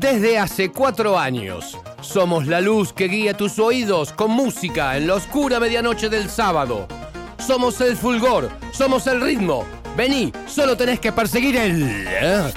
Desde hace cuatro años, somos la luz que guía tus oídos con música en la oscura medianoche del sábado. Somos el fulgor, somos el ritmo. Vení, solo tenés que perseguir el...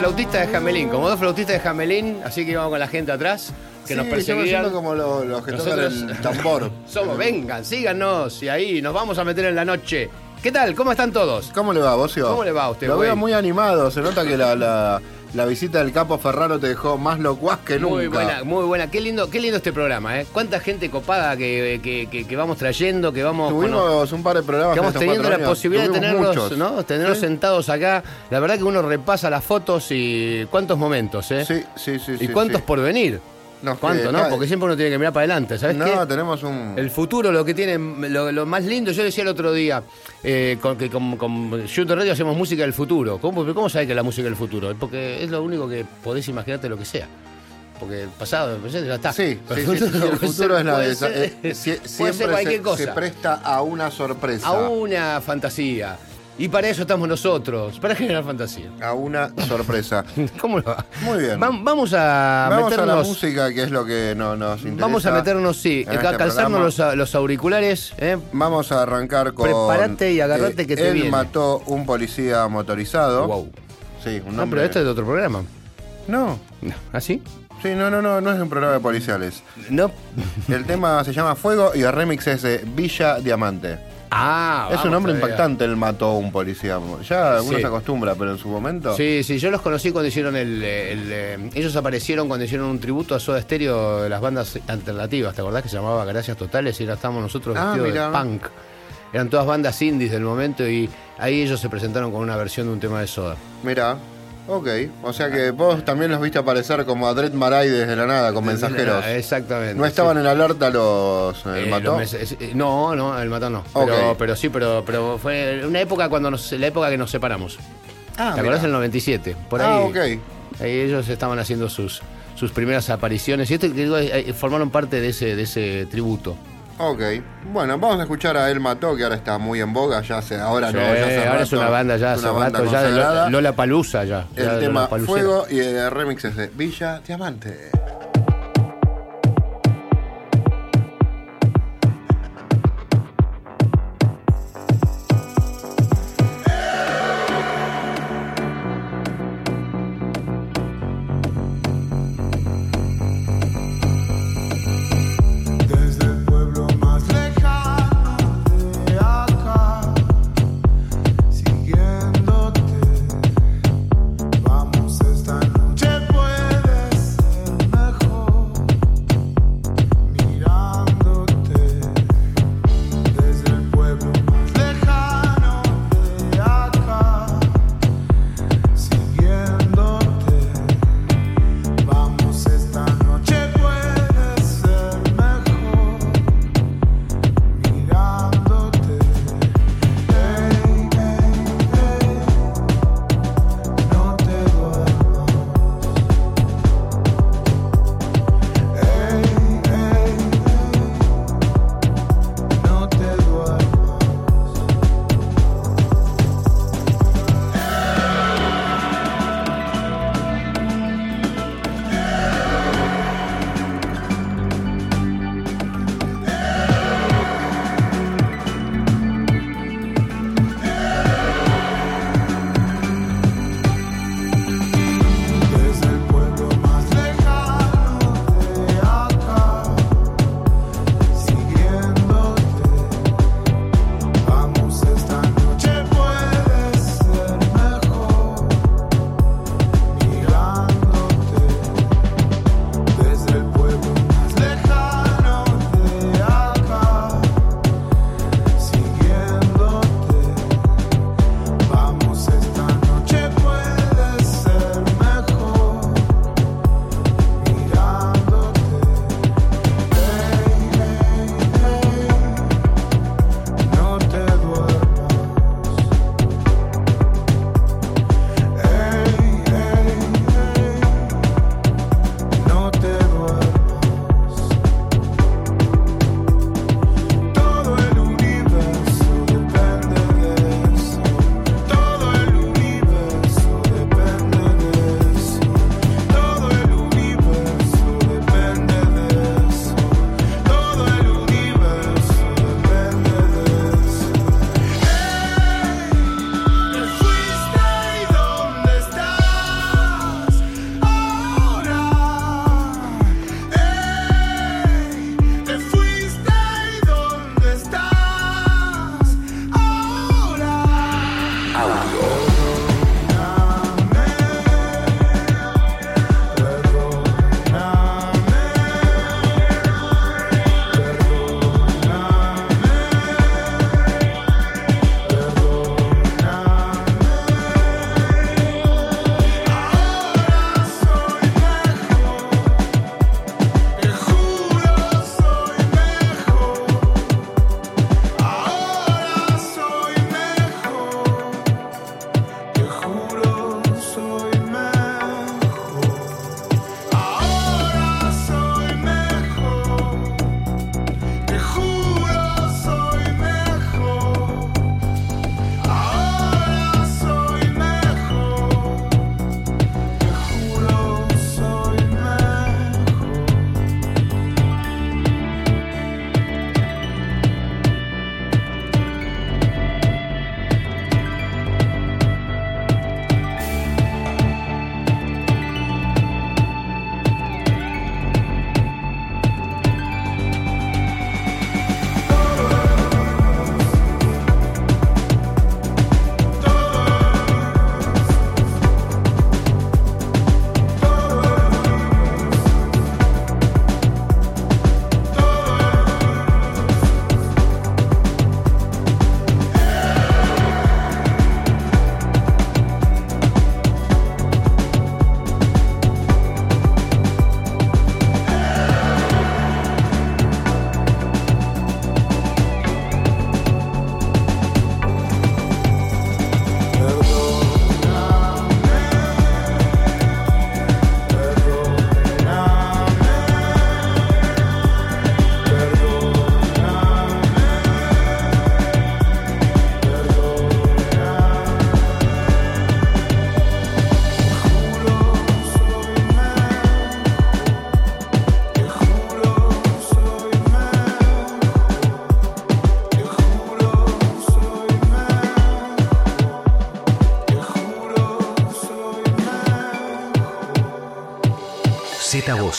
flautista de Jamelín, como dos flautistas de Jamelín, así que íbamos con la gente atrás, que Sí, nos perseguían. como los, los que Nosotros- tocan el tambor. Somos, vengan, síganos y ahí nos vamos a meter en la noche. ¿Qué tal? ¿Cómo están todos? ¿Cómo le va, Bocio? ¿Cómo le va a usted, Lo veo muy animado. Se nota que la, la, la visita del Capo Ferraro te dejó más locuaz que nunca. Muy buena, muy buena. Qué lindo, qué lindo este programa, ¿eh? Cuánta gente copada que, que- que- que vamos trayendo, que vamos... Tuvimos bueno, un par de programas. que vamos teniendo la años. posibilidad de tenerlos, muchos. ¿no? Tenerlos Sí. sentados acá. La verdad que uno repasa las fotos y cuántos momentos, ¿eh? Sí, sí, sí. y sí, cuántos sí. por venir. Nos ¿Cuánto, que- no? Porque siempre uno tiene que mirar para adelante, ¿sabes No, qué? tenemos un. El futuro, lo que tiene, lo, lo más lindo, yo decía el otro día, eh, con, que con, con Shooter Radio hacemos música del futuro. ¿Cómo, ¿Cómo sabés que es la música del futuro? Porque es lo único que podés imaginarte lo que sea. Porque el pasado, el presente ya está. Sí, sí, sí, sí, el futuro es la eh, sie- puede siempre ser cualquier se, cosa. se presta a una sorpresa. a una fantasía. Y para eso estamos nosotros, para generar fantasía. A una sorpresa. ¿Cómo lo va? Muy bien. Vam- vamos a Vamos a la meternos. música, que es lo que no, nos interesa. vamos a meternos, sí, en a este calzarnos programa. los, los auriculares. ¿eh? Vamos a arrancar con. Preparate y agarrate que te él viene. mató un policía motorizado. Wow. Sí, un No, hombre. pero esto es de otro programa. No. No, ¿Ah, sí? Sí, no, no, no, no es un programa de policiales. No. El tema se llama Fuego y el remix es de Villa Diamante. Ah, es un todavía. impactante el mató un policía. Ya uno Sí. se acostumbra, pero en su momento. Sí, sí, yo los conocí cuando hicieron el, el, eh, ellos aparecieron cuando hicieron un tributo a Soda Stereo de las bandas alternativas, ¿te acordás que se llamaba Gracias Totales? Y ahora estábamos nosotros Ah, vestidos de punk. Eran todas bandas indies del momento y ahí ellos se presentaron con una versión de un tema de Soda. Mira, ok. O sea que vos también los viste aparecer como a Dred Maray desde la nada, con mensajeros. Exactamente. ¿No estaban sí. en alerta los el Eh, mató? los meses- eh, no, no, el mató no. Pero, Ok. pero sí, pero, pero fue una época cuando nos, la época que nos separamos. Ah, ¿Te acordás del 97? Por ahí. Ah, ok. Ahí ellos estaban haciendo sus, sus primeras apariciones y esto que digo, eh, formaron parte de ese, de ese tributo. Ok. Bueno, vamos a escuchar a El Mató, que ahora está muy en boga, ya hace, ahora Sí, no, ya hace ahora es rato, una banda ya hace una banda rato ya de Lola Palusa ya. ya El de tema. Fuego y el remix es de Villa Diamante.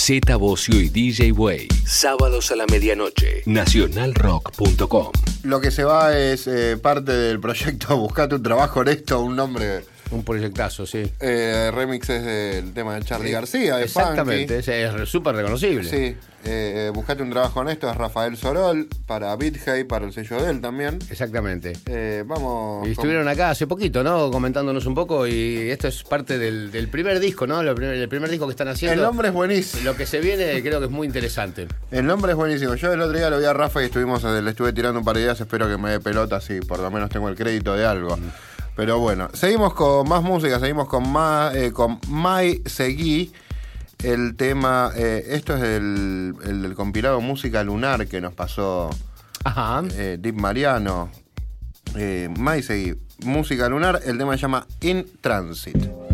Z Bocio y DJ Way. Sábados a la medianoche. Nacionalrock.com. Lo que se va es eh, parte del proyecto Buscate un trabajo honesto, un nombre. Un proyectazo, sí. Eh, remixes del tema de Charlie García, de Exactamente, es es súper reconocible. Sí, eh, Buscate un trabajo honesto es Rafael Sorol, para BitHey, para el sello de él también. Exactamente. Eh, vamos. Y estuvieron acá hace poquito, ¿no? Comentándonos un poco y esto es parte del, del primer disco, ¿no? Lo primer- el primer disco que están haciendo. El nombre es buenísimo. Lo que se viene creo que es muy interesante. El nombre es buenísimo. Yo el otro día lo vi a Rafa y estuvimos, eh, le estuve tirando un par de ideas. Espero que me dé pelota así, por lo menos tengo el crédito de algo. Pero bueno, seguimos con más música, seguimos con más, eh, con Mai Seguí. El tema, eh, esto es el, el compilado Música Lunar que nos pasó Ajá. eh, Deep Mariano. Mai Seguí, Música Lunar, el tema se llama In Transit.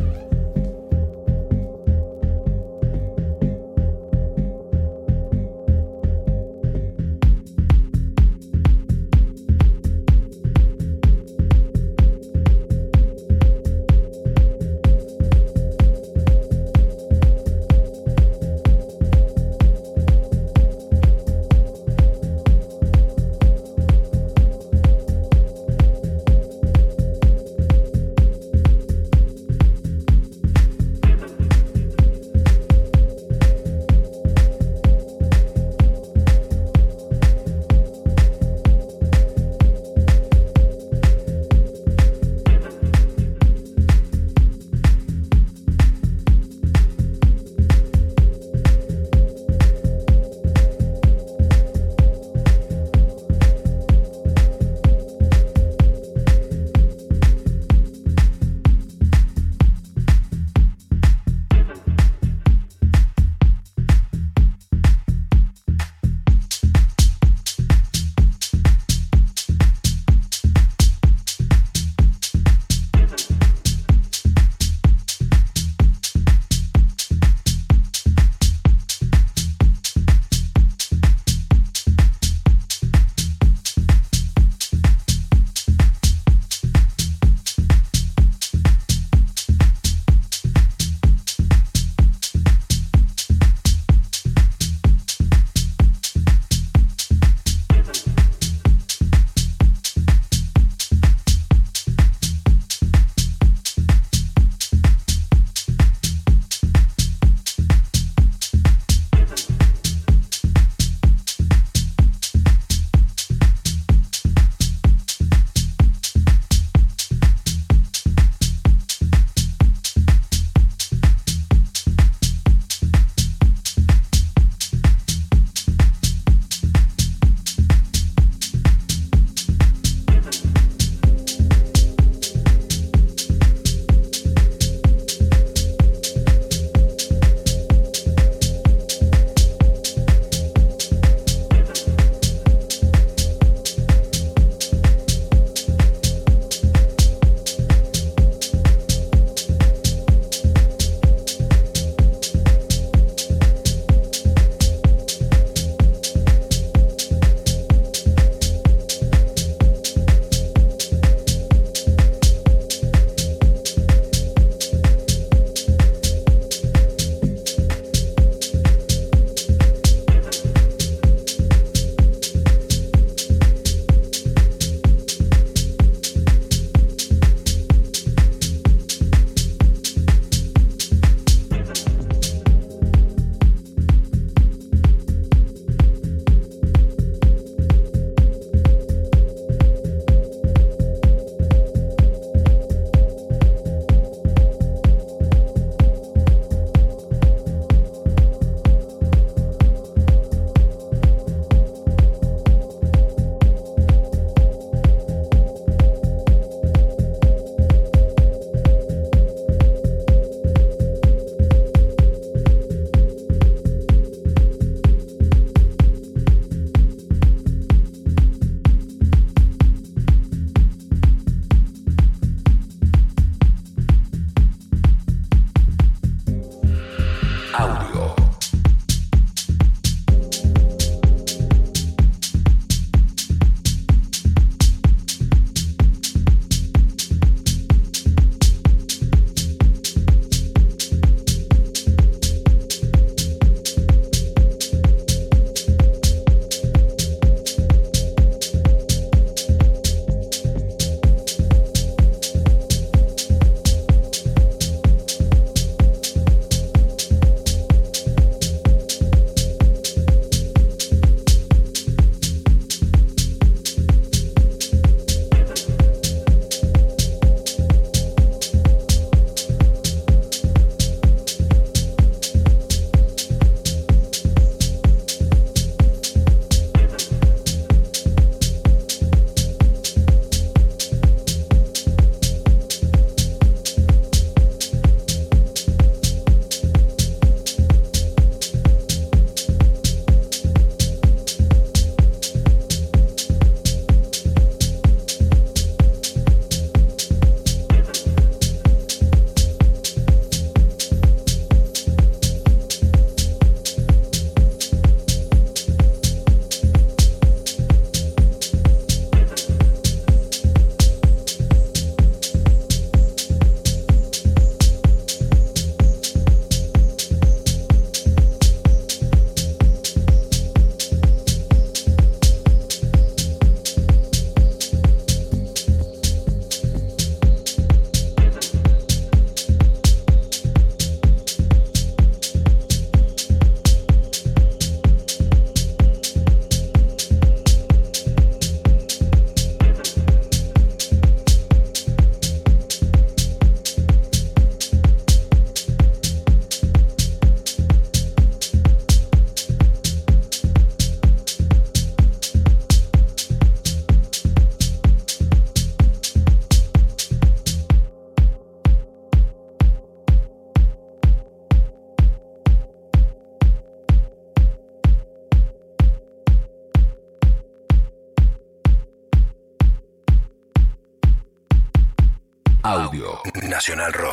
Nacional Rock.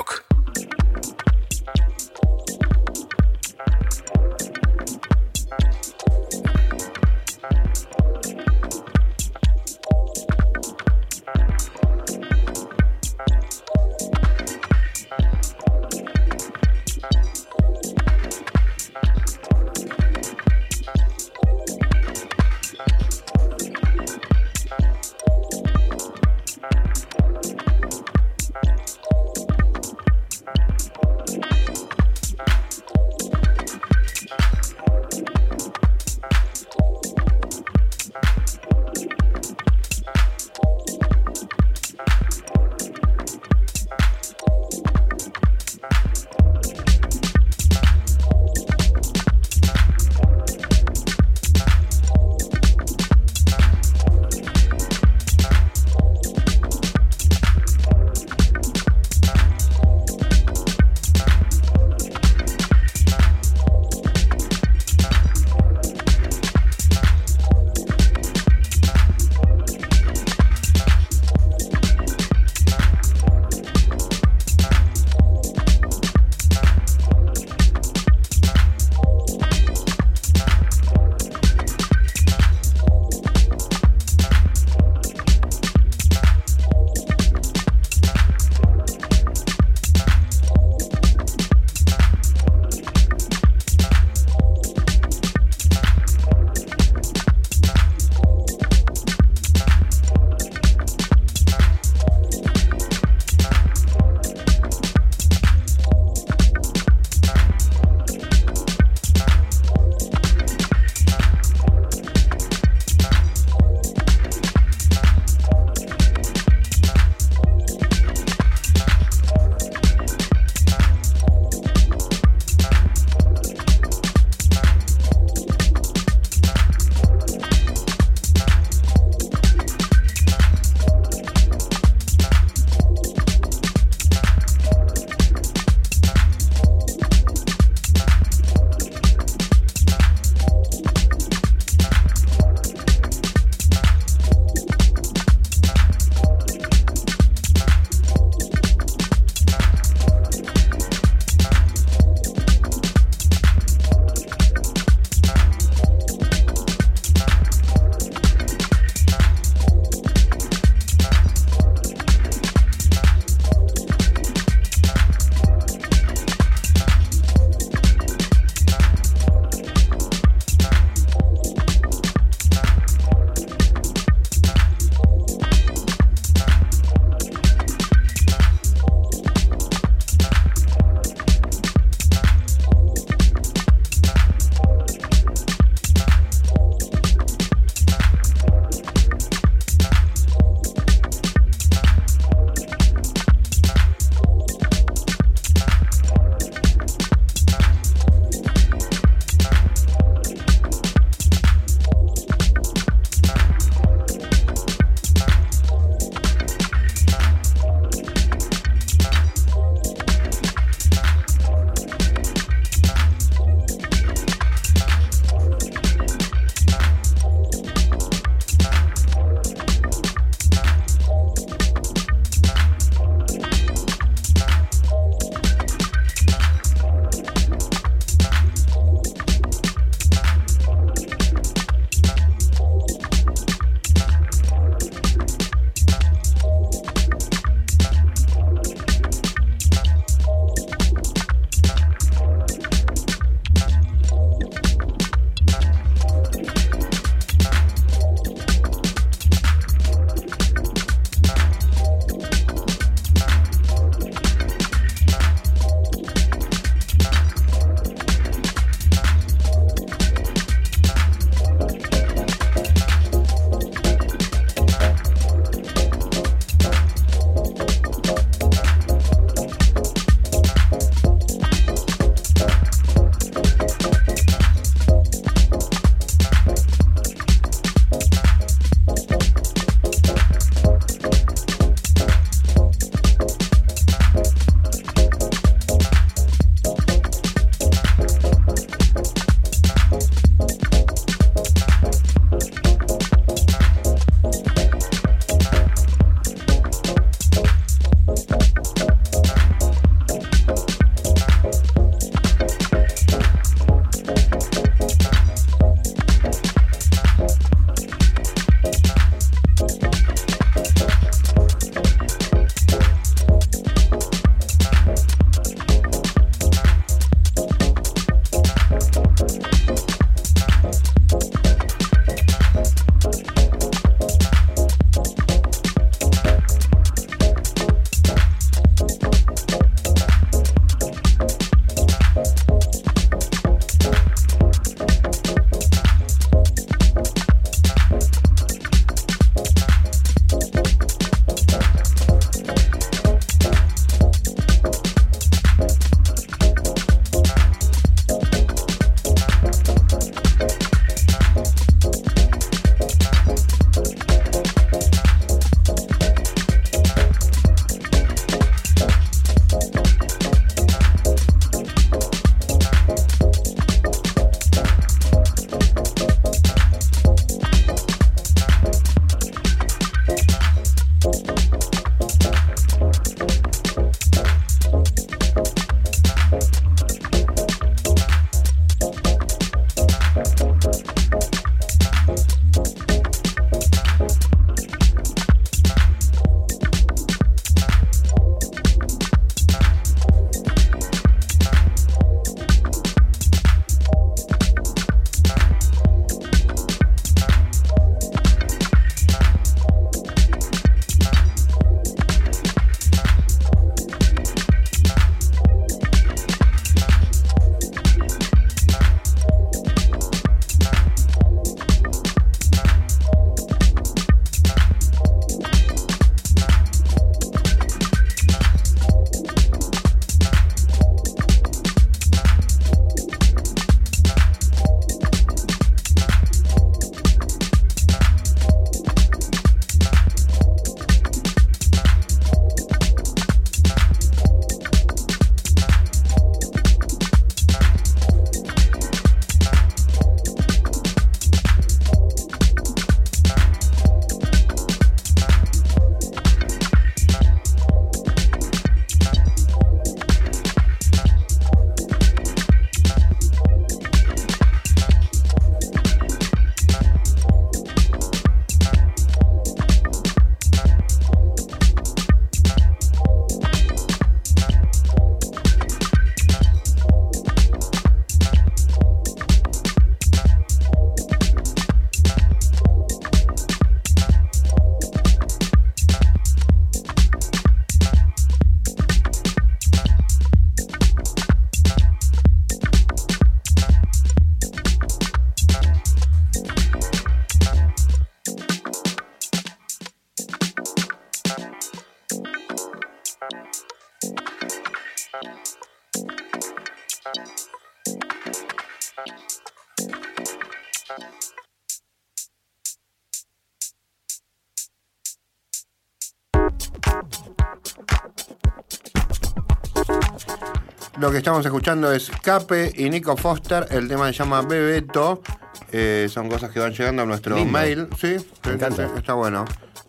Lo que estamos escuchando es Cape y Nico Foster. El tema se llama Bebeto. Eh, son cosas que van llegando a nuestro Lindo. mail. Sí, encanta. está bueno.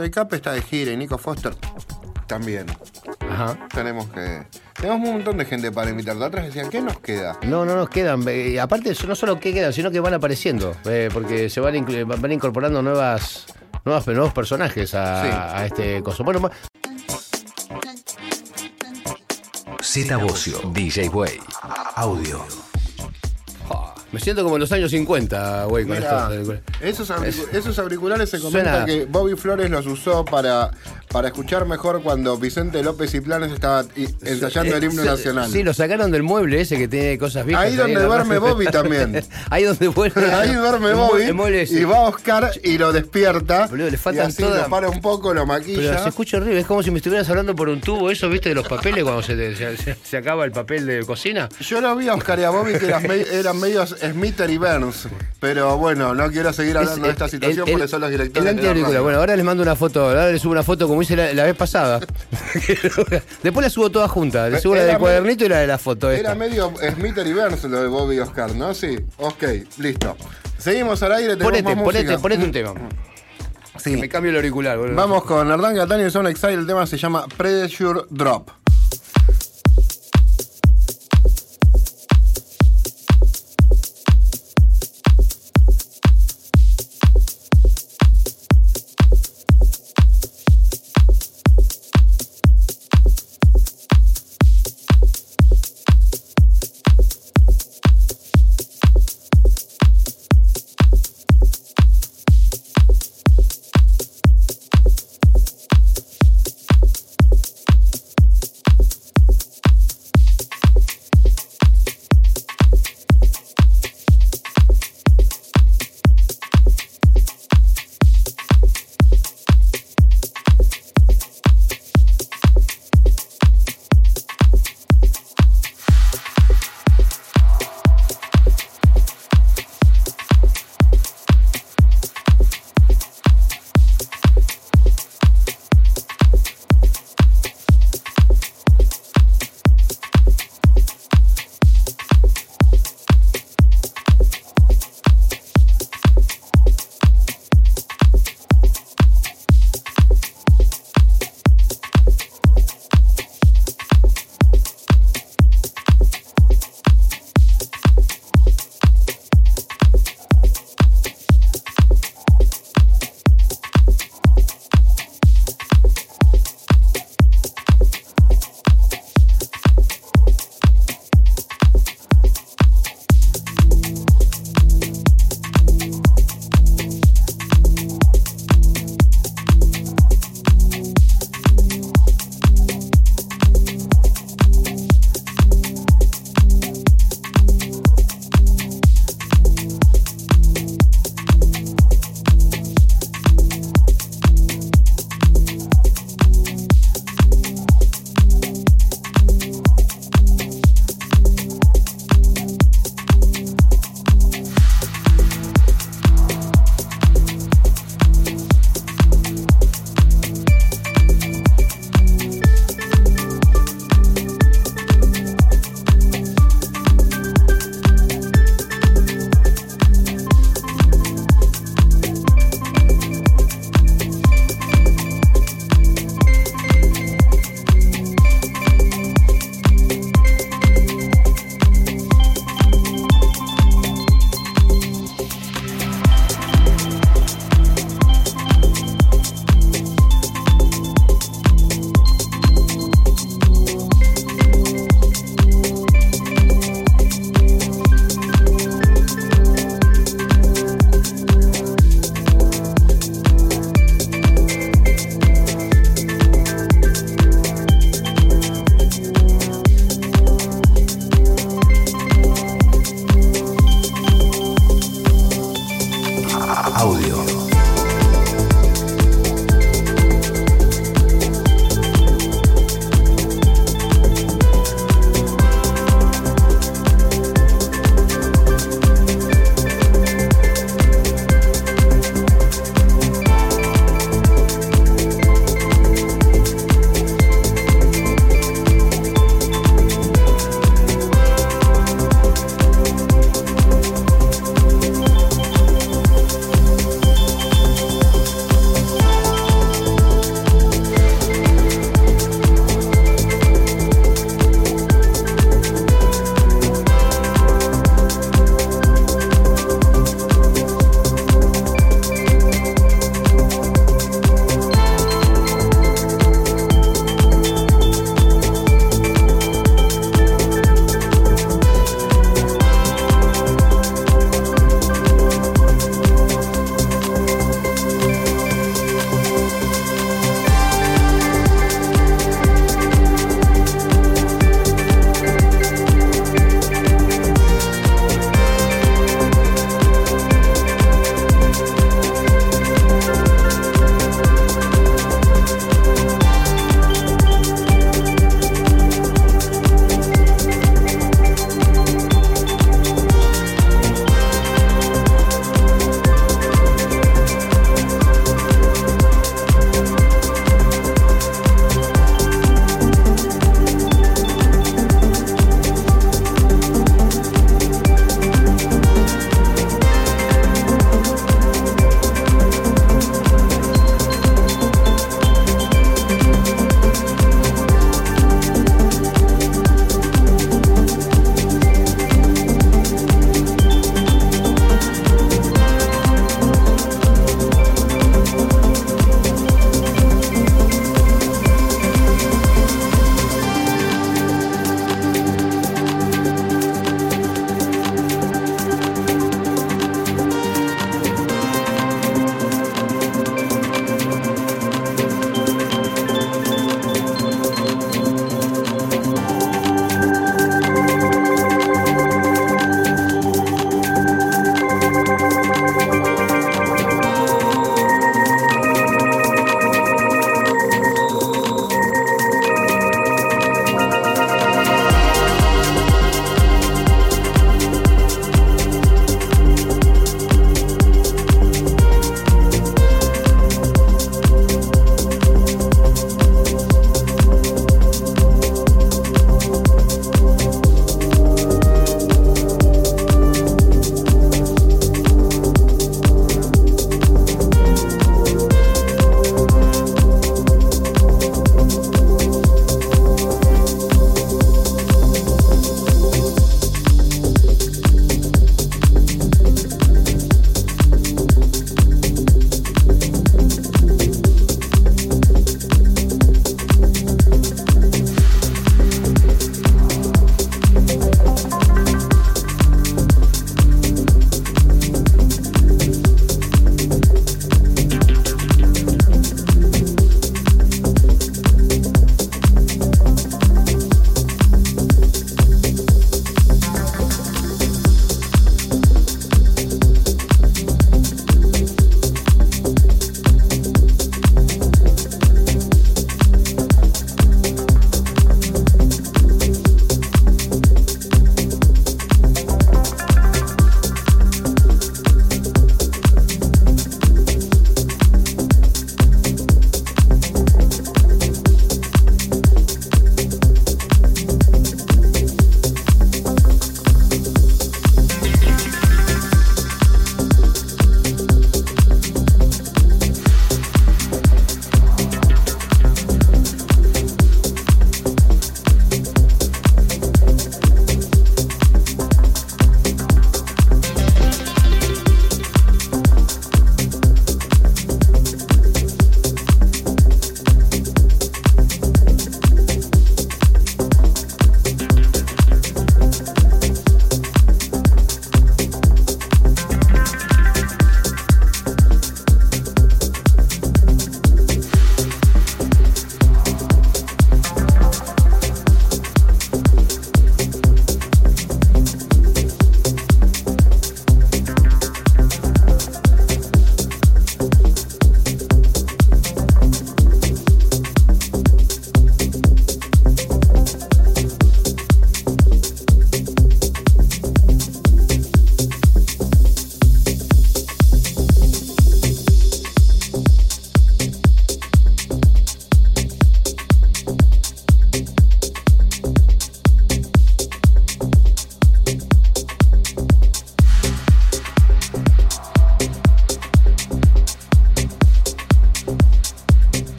El Cape está de gira y Nico Foster también. Ajá. Tenemos que. Tenemos un montón de gente para invitar. Otra decían, ¿qué nos queda? No, no nos quedan. eh, aparte, no solo que quedan, sino que van apareciendo. eh, porque se van, incorporando nuevas, nuevas, nuevos personajes a, Sí. a este coso. Bueno, Z Bocio, DJ Way. Audio. me siento como en los años 50, güey, con Mira, esto. esos, auricu- esos auriculares se comenta Suena- que Bobby Flores los usó para, para escuchar mejor cuando Vicente López y Planes estaba ensayando el himno nacional. Sí, lo sacaron del mueble ese que tiene cosas viejas. Ahí donde duerme. Bobby también. Ahí donde duerme. Ahí duerme Bobby y va Oscar y lo despierta. Boludo, le y faltan así todas- lo para un poco, lo Pero maquilla. se escucha horrible, es como si me estuvieras hablando por un tubo, eso, viste, de los papeles cuando se, te- se, acaba el papel de cocina. Yo lo vi a Oscar y a Bobby que eran, me- eran medios Smither y Burns. Pero bueno, no quiero seguir hablando de esta situación El- porque el- son los directores. el de la. Bueno, ahora les mando una foto, ahora les subo una foto como hice la, la vez pasada. Después la subo toda junta, les subo la del cuadernito y la de la foto. Era esta. medio Smither y Burns lo de Bobby y Oscar, ¿no? Sí. Ok, listo. Seguimos al aire, Ponete, más ponete, ponete un tema. Sí. Me cambio el auricular, boludo. Vamos con Hernán Catania y Son Exile. El tema se llama Pressure Drop.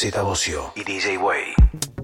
Z y DJ Way.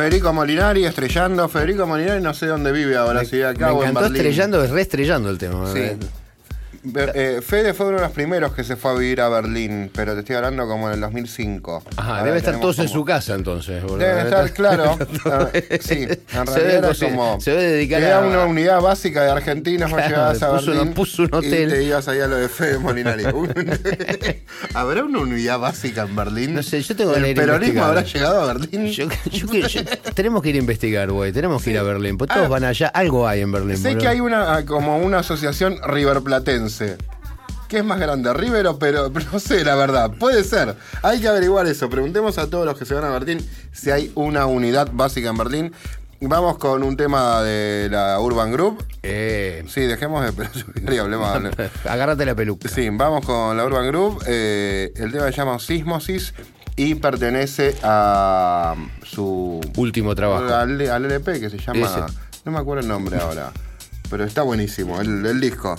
Federico Molinari estrellando. Federico Molinari no sé dónde vive ahora. Me, sí, acá me o en encantó Berlín. estrellando, es reestrellando el tema. Sí. Be- eh, Fede fue uno de los primeros que se fue a vivir a Berlín, pero te estoy hablando como en el 2005. Ajá, Ahora debe estar todos en su casa entonces. boludo. Deben estar, claro. Sí, en Se realidad debe era como. se debe dedicar era a- una unidad básica de argentinos, vos Claro, llegabas a puso- Berlín. puso un hotel. Y te ibas ahí a lo de Fede Molinari. ¿Habrá una unidad básica en Berlín? No sé, yo tengo de ¿El peronismo habrá llegado a Berlín? Yo- yo que- yo- tenemos que ir a investigar, güey. Tenemos que ir a Berlín. Pues todos Ah. van allá. Algo hay en Berlín. Sé boludo. que hay una ah, como una asociación riverplatense. ¿Qué es más grande, River o pero no sé, la verdad. Puede ser. Hay que averiguar eso. Preguntemos a todos los que se van a Berlín si hay una unidad básica en Berlín. Vamos con un tema de la Urban Group. Eh, Sí, dejemos de y hablemos. agárrate la peluca. Sí, vamos con la Urban Group. Eh, el tema se llama Sismosis y pertenece a su Último trabajo. al, al LP que se llama. Ese. No me acuerdo el nombre ahora. Pero está buenísimo, el, el disco.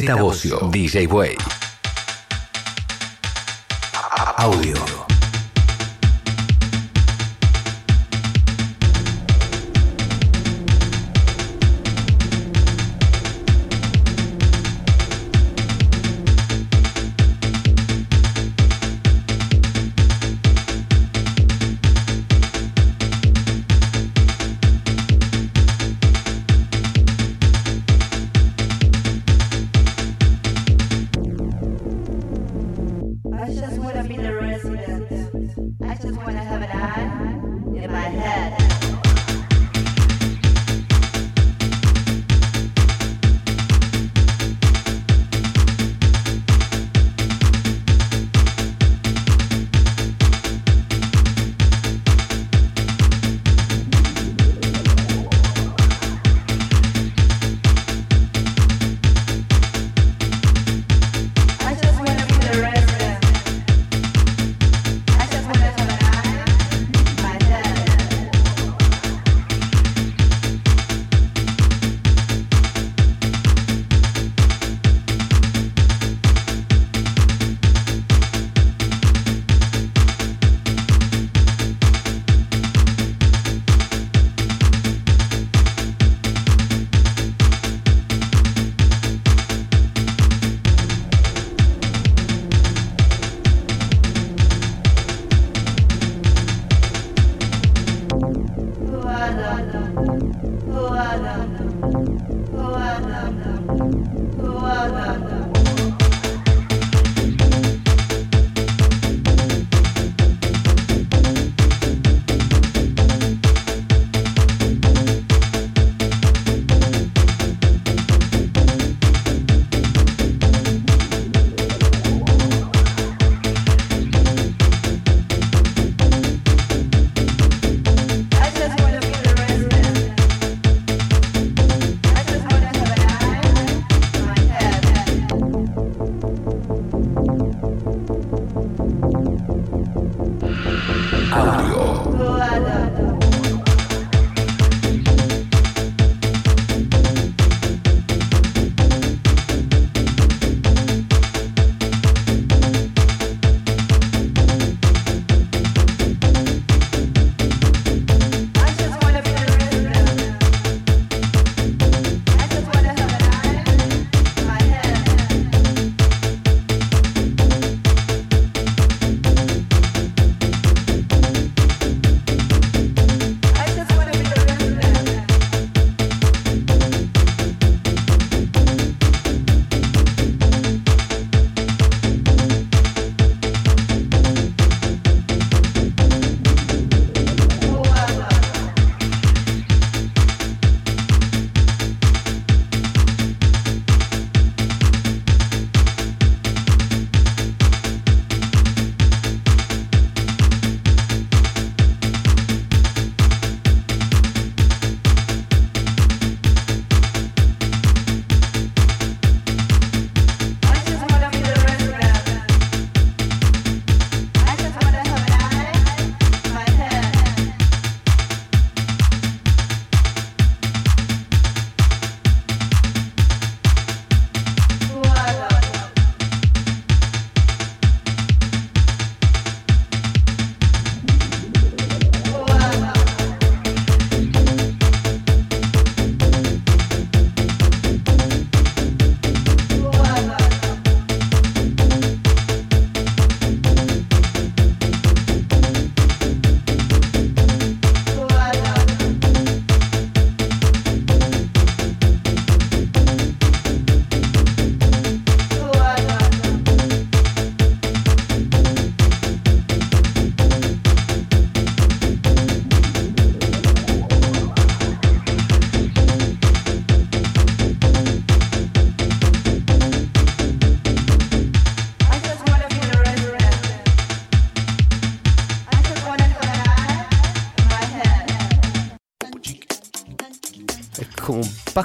Z Bocio, DJ Way. Audio.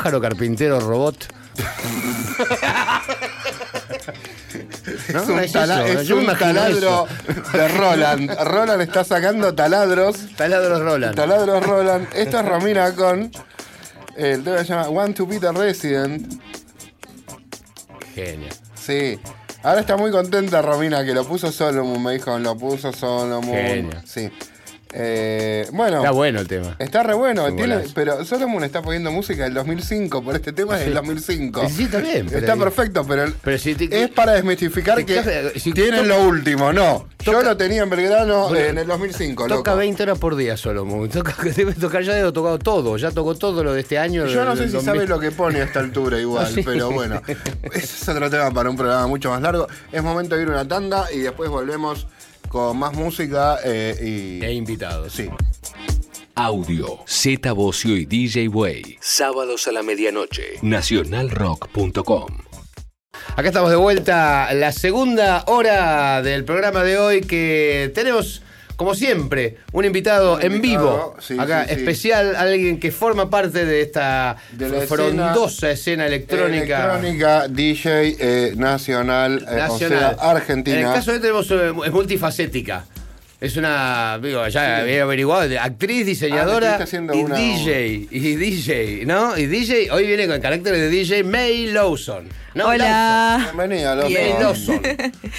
pájaro carpintero robot. Es un, taladro de Roland. Roland está sacando taladros. Taladros Roland. Taladros Roland. Esto es Romina con. El tema se llama Want to be Resident. Genio. Sí. Ahora está muy contenta Romina que lo puso Solomon, me dijo, lo puso Solomon. Genio. Sí. Eh, bueno. Está bueno el tema. Está re bueno, tiene- pero Solomon está poniendo música del 2005, por este tema es del 2005. Sí, está bien, pero- está perfecto, pero, Pero si te- es para desmistificar te que si tienen toca- lo último, no. Yo lo tenía en Belgrano Bueno, en el 2005, Toca loco. 20 horas por día solo, Mu. Toca, debe tocar, ya debe tocado todo, ya tocó todo lo de este año. Yo no sé si 2000. sabe lo que pone a esta altura igual, Sí. pero bueno. Ese es otro tema para un programa mucho más largo. Es momento de ir a una tanda y después volvemos con más música eh, E y... invitados. Sí. Audio, Z Bocio y DJ Way. Sábados a la medianoche. Nacionalrock.com. Acá estamos de vuelta, la segunda hora del programa de hoy que tenemos, como siempre, un invitado Un en invitado, vivo. sí, Acá, sí, sí. especial, alguien que forma parte de esta De la frondosa escena, electrónica. Electrónica, DJ eh, nacional, eh, nacional. o sea, Argentina. En el caso de este tenemos, eh, es multifacética. Es una, digo, ya había averiguado, actriz, diseñadora haciendo y una- DJ, y DJ, ¿no? Y DJ, hoy viene con carácter de DJ May Lawson. ¿no? Hola. Bienvenida, loco. May Lawson.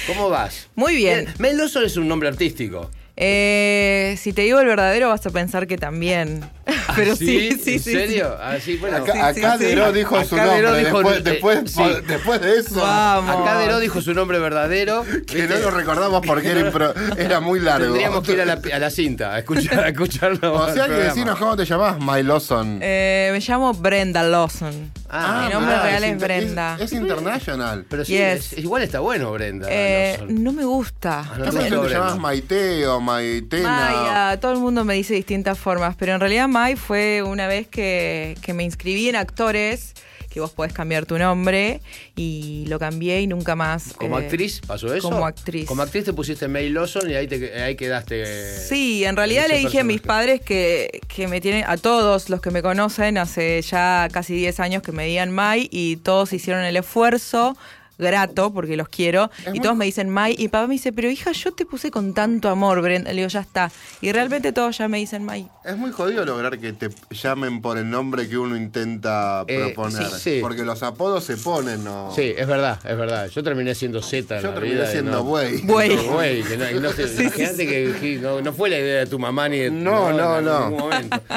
¿Cómo vas? Muy bien. May Lawson es un nombre artístico. Eh, si te digo el verdadero vas a pensar que también. Pero ¿Ah, sí, sí, sí. ¿En sí. serio? Ah, sí, bueno. Acá, acá sí, Deró dijo Acá su Deró nombre. dijo- después, eh, después, sí. después de eso, Vamos. Acá Deró dijo su nombre verdadero. que ¿viste? no lo recordamos porque era, impro- era muy largo. Tendríamos que ir a la, a la cinta a escuchar, a escucharlo. O sea que decinos cómo te llamás, My Lawson. Eh, me llamo Brenda Lawson. Ah, Mi nombre real es, Brenda. Es, international. Pero sí, Yes. es- igual está bueno, Brenda. Eh, no me gusta. Ah, no Capaz te llamás Maite o Maitena. Maya, todo el mundo me dice distintas formas, pero en realidad May fue una vez que, que me inscribí en actores, que vos podés cambiar tu nombre, y lo cambié y nunca más. Como eh, actriz, ¿pasó eso? Como actriz. Como actriz te pusiste May Lawson y ahí, te, ahí quedaste. Sí, en realidad le dije a mis padres que, que me tienen, a todos los que me conocen, hace ya casi 10 años que me digan May y todos hicieron el esfuerzo grato porque los quiero Es y muy- todos me dicen May y papá me dice pero hija yo te puse con tanto amor Brenda le digo ya está y realmente todos ya me dicen May Es muy jodido lograr que te llamen por el nombre que uno intenta Eh, proponer. sí, sí. Porque los apodos se ponen, ¿no? Sí, es verdad, es verdad. Yo terminé siendo Z Yo la terminé vida siendo no- Buey. Buey. No, Buey, que no, no sé, imagínate que, que no, no fue la idea de tu mamá ni de tu No, no, en no. ningún momento.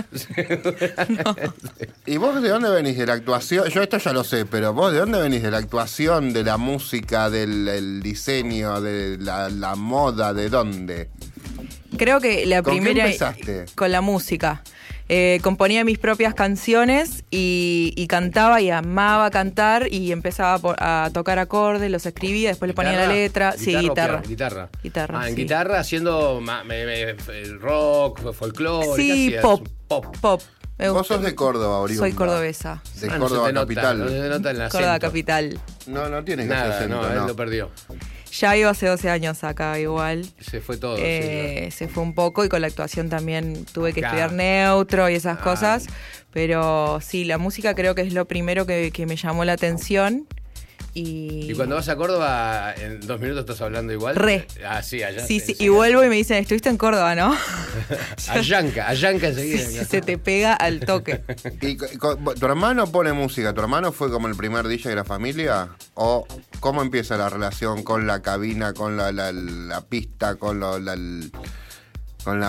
¿Y vos de dónde venís? ¿De la actuación? Yo esto ya lo sé, pero vos de dónde venís? ¿De la actuación, de la música, del el diseño, de la, la moda? ¿De dónde? creo que la ¿Con qué primera empezaste? con la música Eh, componía mis propias canciones y, y cantaba y amaba cantar y empezaba a tocar acordes, los escribía, después le ponía la ¿Guitarra? letra. sí, guitarra. Guitarra. Guitarra, Ah, en sí. guitarra haciendo ma- me- me- el rock, folclore. Sí. Pop. Pop. Me Vos gusta. sos de Córdoba, oriunda. Soy cordobesa. De Ah, no se Córdoba te nota, capital. no se te nota el Córdoba acento. capital. No, no tiene que ser Nada, acento, no, él no. lo perdió. Ya iba hace 12 años acá igual. Se fue todo. Eh, se fue un poco y con la actuación también tuve que Claro. estudiar neutro y esas Ah. cosas. Pero sí, la música creo que es lo primero que, que me llamó la atención. Y, cuando vas a Córdoba, en dos minutos estás hablando igual. Re. Ah, sí, allá. Sí, sí, y vuelvo y me dicen, estuviste en Córdoba, ¿no? Allanca, Allanca enseguida. sí, se te pega al toque. ¿Y tu hermano pone música? ¿Tu hermano fue como el primer DJ de la familia? ¿O cómo empieza la relación con la cabina, con la, la- la pista, con, lo- la, con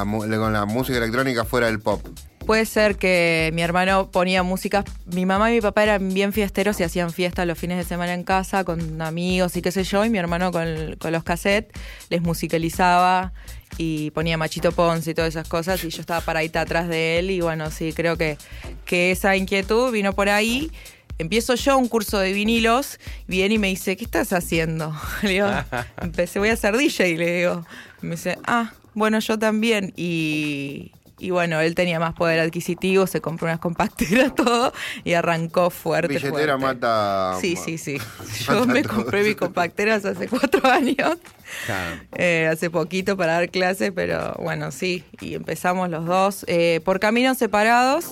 la música electrónica fuera del pop? Puede ser que mi hermano ponía música. Mi mamá y mi papá eran bien fiesteros y hacían fiestas los fines de semana en casa con amigos y qué sé yo. Y mi hermano con, con los cassettes les musicalizaba y ponía Machito Ponce y todas esas cosas. Y yo estaba paradita atrás de él. Y bueno, sí, creo que, que esa inquietud vino por ahí. Empiezo yo un curso de vinilos, viene y me dice, ¿qué estás haciendo? Le digo, empecé, voy a ser DJ, le digo. Me dice, ah, bueno, yo también. Y, y bueno, él tenía más poder adquisitivo, se compró unas compacteras, todo, y arrancó fuerte. Billetera fuerte. mata. Sí, sí, sí. Yo me todo. compré mis compacteras hace cuatro años, Claro. eh, hace poquito para dar clases, pero bueno, sí, y empezamos los dos eh, por caminos separados.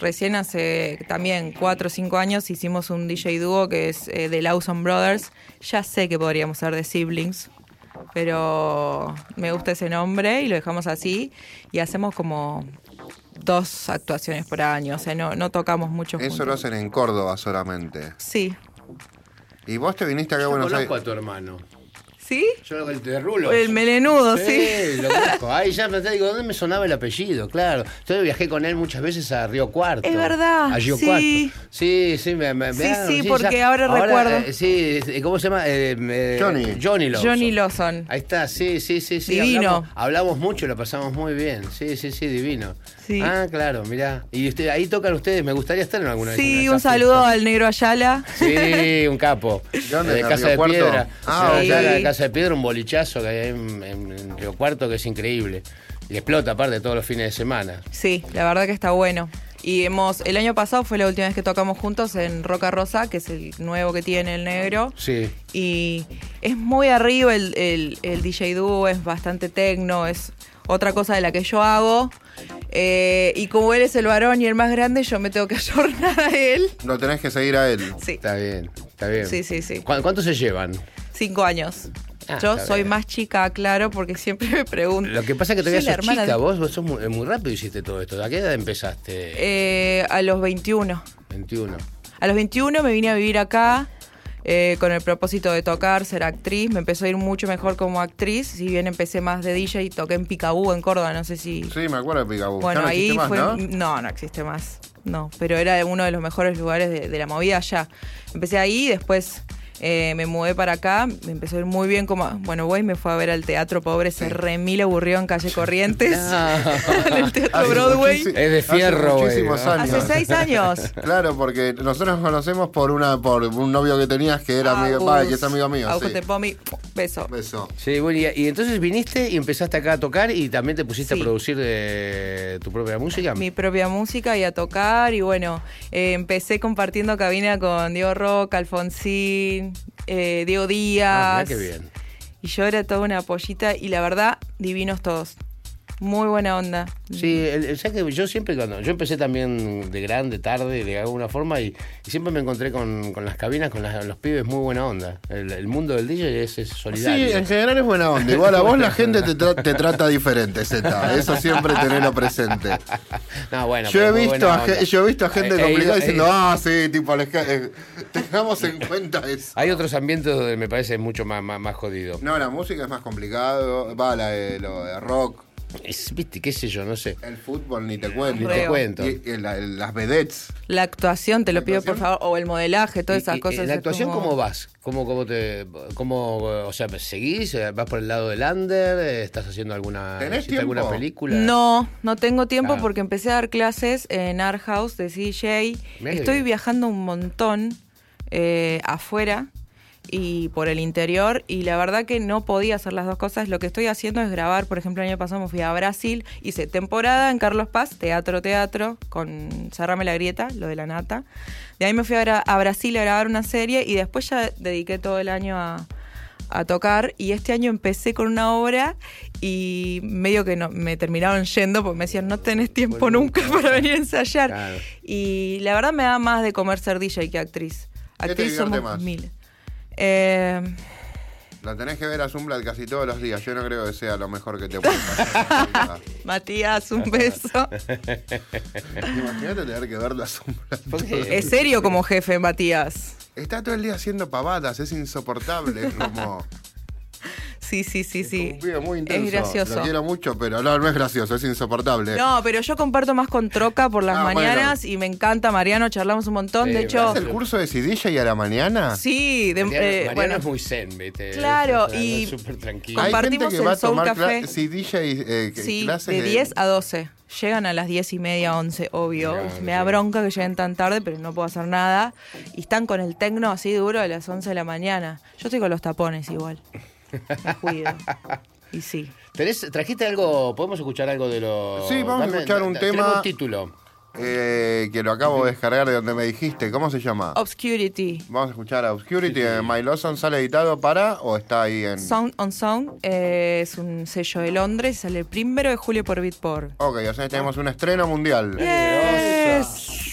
Recién hace también cuatro o cinco años hicimos un DJ dúo que es eh, de Lawson Brothers. Ya sé que podríamos ser de Siblings, pero me gusta ese nombre y lo dejamos así. Y hacemos como dos actuaciones por año, o sea, no, no tocamos mucho Eso juntos. lo hacen en Córdoba solamente. Sí, Y vos te viniste acá a Yo Buenos conozco Aires. a tu hermano. ¿Sí? Yo el de Rulos. El melenudo, sí. lo conozco. Ahí ya me digo, ¿dónde me sonaba el apellido? Claro. Yo viajé con él muchas veces a Río Cuarto. Es verdad, A Río sí. Cuarto. Sí, sí, me, me- Sí, me- sí, porque ahora recuerdo. eh, sí, eh, ¿cómo se llama? Eh, eh, Johnny. Johnny Lawson. Johnny Lawson. Ahí está, sí, sí, sí, sí. Divino. Hablamos, hablamos mucho, lo pasamos muy bien. Sí, sí, sí, divino. Sí. Ah, claro, mirá. Y usted, ahí tocan ustedes, me gustaría estar en alguna. Sí, en un saludo al negro Ayala. Sí, un capo. dónde? De ¿En Casa Río de Cuarto? Piedra. Ah, Sí, en Casa de Piedra, un bolichazo que hay en, en- en Río Cuarto que es increíble. Y explota aparte todos los fines de semana. Sí, la verdad que está bueno. Y hemos, el año pasado fue la última vez que tocamos juntos en Roca Rosa, que es el nuevo que tiene el negro. Sí. Y es muy arriba el, el, el DJ dúo, es bastante tecno, es otra cosa de la que yo hago. Eh, y como él es el varón y el más grande, yo me tengo que ayornar a él. Lo tenés que seguir a él. Sí, Está bien, está bien. Sí, sí, sí. ¿Cu- ¿Cuántos se llevan? cinco años. Ah, yo soy bien. más chica, claro, porque siempre me preguntan. Lo que pasa es que todavía sos hermana chica, de- vos, vos sos muy, muy rápido hiciste todo esto. ¿A qué edad empezaste? Eh, a los 21. 21. A los 21 me vine a vivir acá eh, con el propósito de tocar, ser actriz. Me empezó a ir mucho mejor como actriz. Si bien empecé más de DJ y toqué en Picabú, en Córdoba, no sé si. Sí, me acuerdo de Picaboo. bueno, Ya no ahí más, fue. ¿no? ¿no? no, existe más. No, pero era uno de los mejores lugares de, de la movida allá. Empecé ahí, después. Eh, me mudé para acá, me empezó a ir muy bien como, bueno, güey, me fue a ver al teatro pobre, se remil aburrió en calle Corrientes, en el teatro Hace Broadway. Es de fierro, hace güey, muchísimos ¿no? años. Hace seis años. Claro, porque nosotros nos conocemos por una por un novio que tenías que era amigo, Agus, va, que es amigo mío. Sí. Beso. Beso. Sí, bueno, y, y entonces viniste y empezaste acá a tocar y también te pusiste Sí. a producir tu propia música. mi propia música y a tocar. Y bueno, eh, empecé compartiendo cabina con Diego Roca, Alfonsín, eh, Diego Ah, Díaz. mirá qué bien. Y yo era toda una pollita y la verdad, divinos todos. Muy buena onda. Sí, el, el- ¿sabes que yo siempre cuando yo empecé también de grande, tarde, de alguna forma y, y siempre me encontré con, con las cabinas, con las- los pibes muy buena onda. El, el mundo del DJ es, es Sí, solidario. en general es buena onda. Igual a vos la gente te, tra- te trata diferente, Z. Eso siempre tenerlo presente. no, bueno, Yo he, visto a, yo he visto a gente He- he complicada ido- diciendo, ah, sí, tipo, les eh, tengamos en cuenta eso. Hay otros ambientes donde me parece mucho más, más, más jodido. No, la música es más complicado. Va, la de, lo de rock, Es, Viste, qué sé yo, no sé. el fútbol, ni te cuento. Ni te cuento. Y, y la- las vedettes. La actuación, te lo ¿La pido por favor. O el modelaje, todas esas y- cosas. ¿En la actuación como- cómo vas? ¿Cómo, cómo te, cómo, o sea, seguís? ¿Vas por el lado del under? ¿Estás haciendo alguna, ¿Tenés hiciste alguna película? No, no tengo tiempo Ah. porque empecé a dar clases en Art House de CJ. Estoy viajando un montón eh, afuera y por el interior y la verdad que no podía hacer las dos cosas. Lo que estoy haciendo es grabar, por ejemplo, el año pasado me fui a Brasil, hice temporada en Carlos Paz, teatro, teatro, con Cerrame la Grieta, lo de la nata. De ahí me fui a, a Brasil a grabar una serie y después ya dediqué todo el año a, a tocar y este año empecé con una obra y medio que no, me terminaron yendo porque me decían no tenés tiempo nunca para venir a ensayar Claro. y la verdad me da más de comer ser DJ que actriz ¿Qué te actriz somos más? mil Eh, La tenés que ver a Zumblat casi todos los días. Yo no creo que sea lo mejor que te puede pasar. Matías un beso Imagínate tener que verlo a Zumblat. ¿Por qué? es serio como jefe Matías Está todo el día haciendo pavadas, es insoportable. Es como. Sí sí sí es sí un pibe muy intenso. es gracioso Lo quiero mucho, pero no, no es gracioso, es insoportable. no, pero yo comparto más con Troca por las Ah, bueno. mañanas y me encanta Mariano, charlamos un montón. Sí, de hecho, ¿Es el curso de CDJ a la mañana? sí, de- Mariano, eh, Mariano bueno, es muy zen, ¿viste? Claro, Es- es- y- es súper tranquilo. Hay gente compartimos que el va a Soul tomar Café. CDJ eh, Sí, clases de 10 a 12. Llegan a las 10 y media, 11, obvio. Claro, Me da bronca que lleguen tan tarde, pero no puedo hacer nada. Y están con el tecno así duro a las 11 de la mañana. Yo estoy con los tapones igual. Me cuido. Y sí. ¿Tenés- ¿Trajiste algo? ¿Podemos escuchar algo de los...? Sí, vamos a escuchar un tema. un título. Eh, que lo acabo de descargar de donde me dijiste. ¿Cómo se llama? Obscurity. Vamos a escuchar a Obscurity. eh, My Lawson sale editado para o está ahí en. Sound on Sound eh, es un sello de Londres sale el primero de julio por Beatport. Ok, o sea, tenemos un estreno mundial. Yes.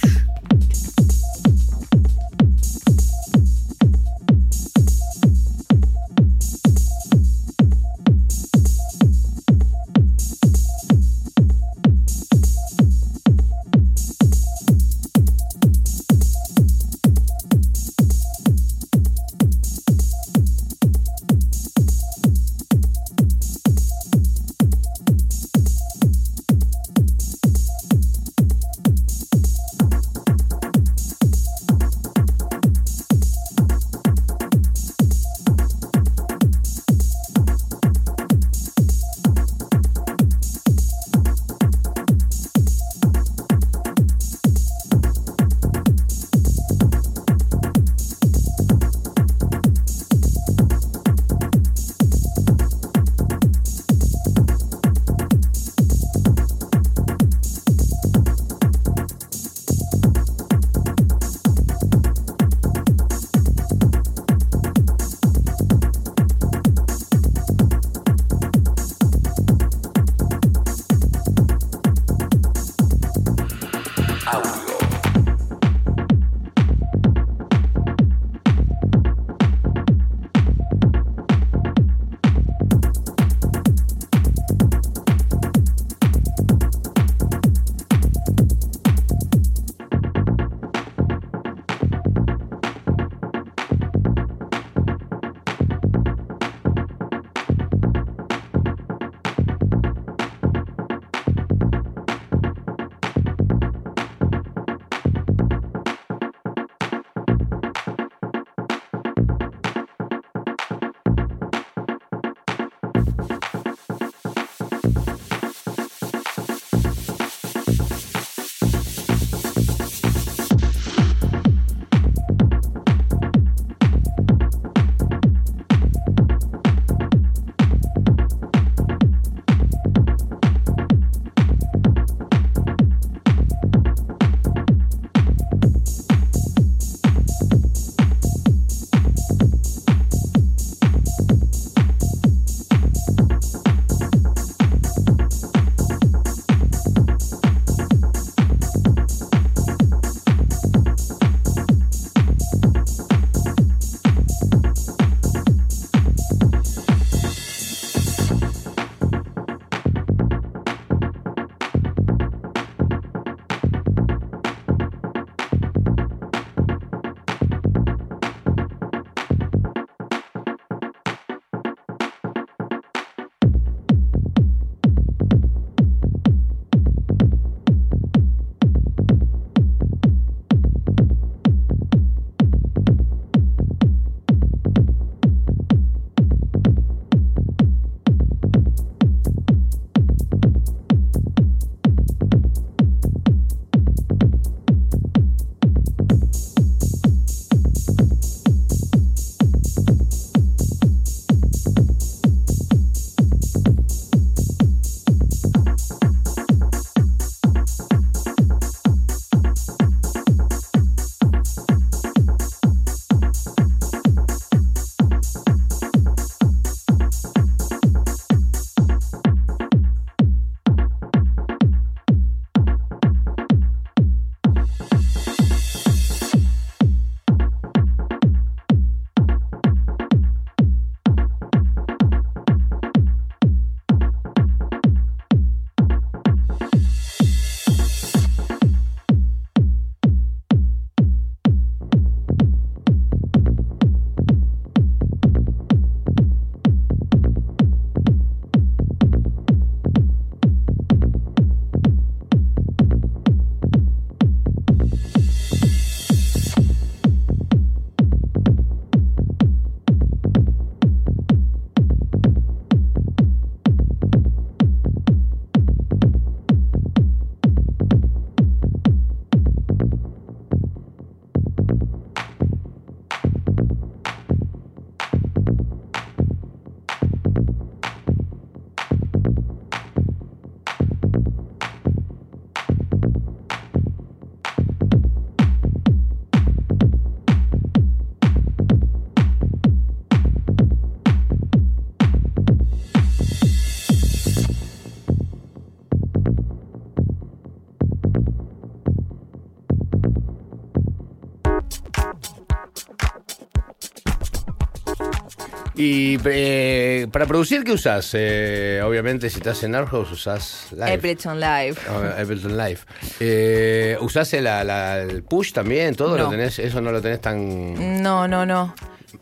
Y eh, para producir, ¿qué usás? Eh, obviamente, si estás en Arthouse, usás Live. Ableton Live. Ah, Ableton Live. Eh, ¿Usás el, la- la- el push también? ¿Todo lo tenés? ¿Eso no lo tenés tan...? No, no, no.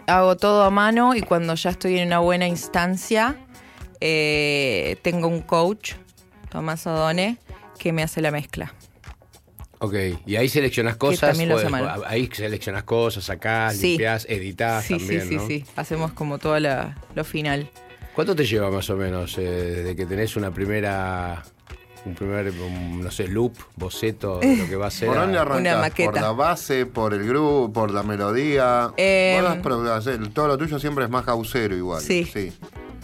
Hago todo a mano y cuando ya estoy en una buena instancia, eh, tengo un coach, Tomás Odone, que me hace la mezcla. Ok, y ahí seleccionás cosas, también lo ahí seleccionás cosas, sacás, Sí. limpiás, editás sí, también, sí, sí, ¿no? sí. Hacemos como todo la- lo final. ¿Cuánto te lleva más o menos eh, desde que tenés una primera, un primer, un, no sé, loop, boceto de lo que va a ser? ¿Por dónde arrancás? Una maqueta. ¿Por la base, por el grupo, por la melodía? Eh, Vos hacer- todo lo tuyo siempre es más causero igual. Sí. sí.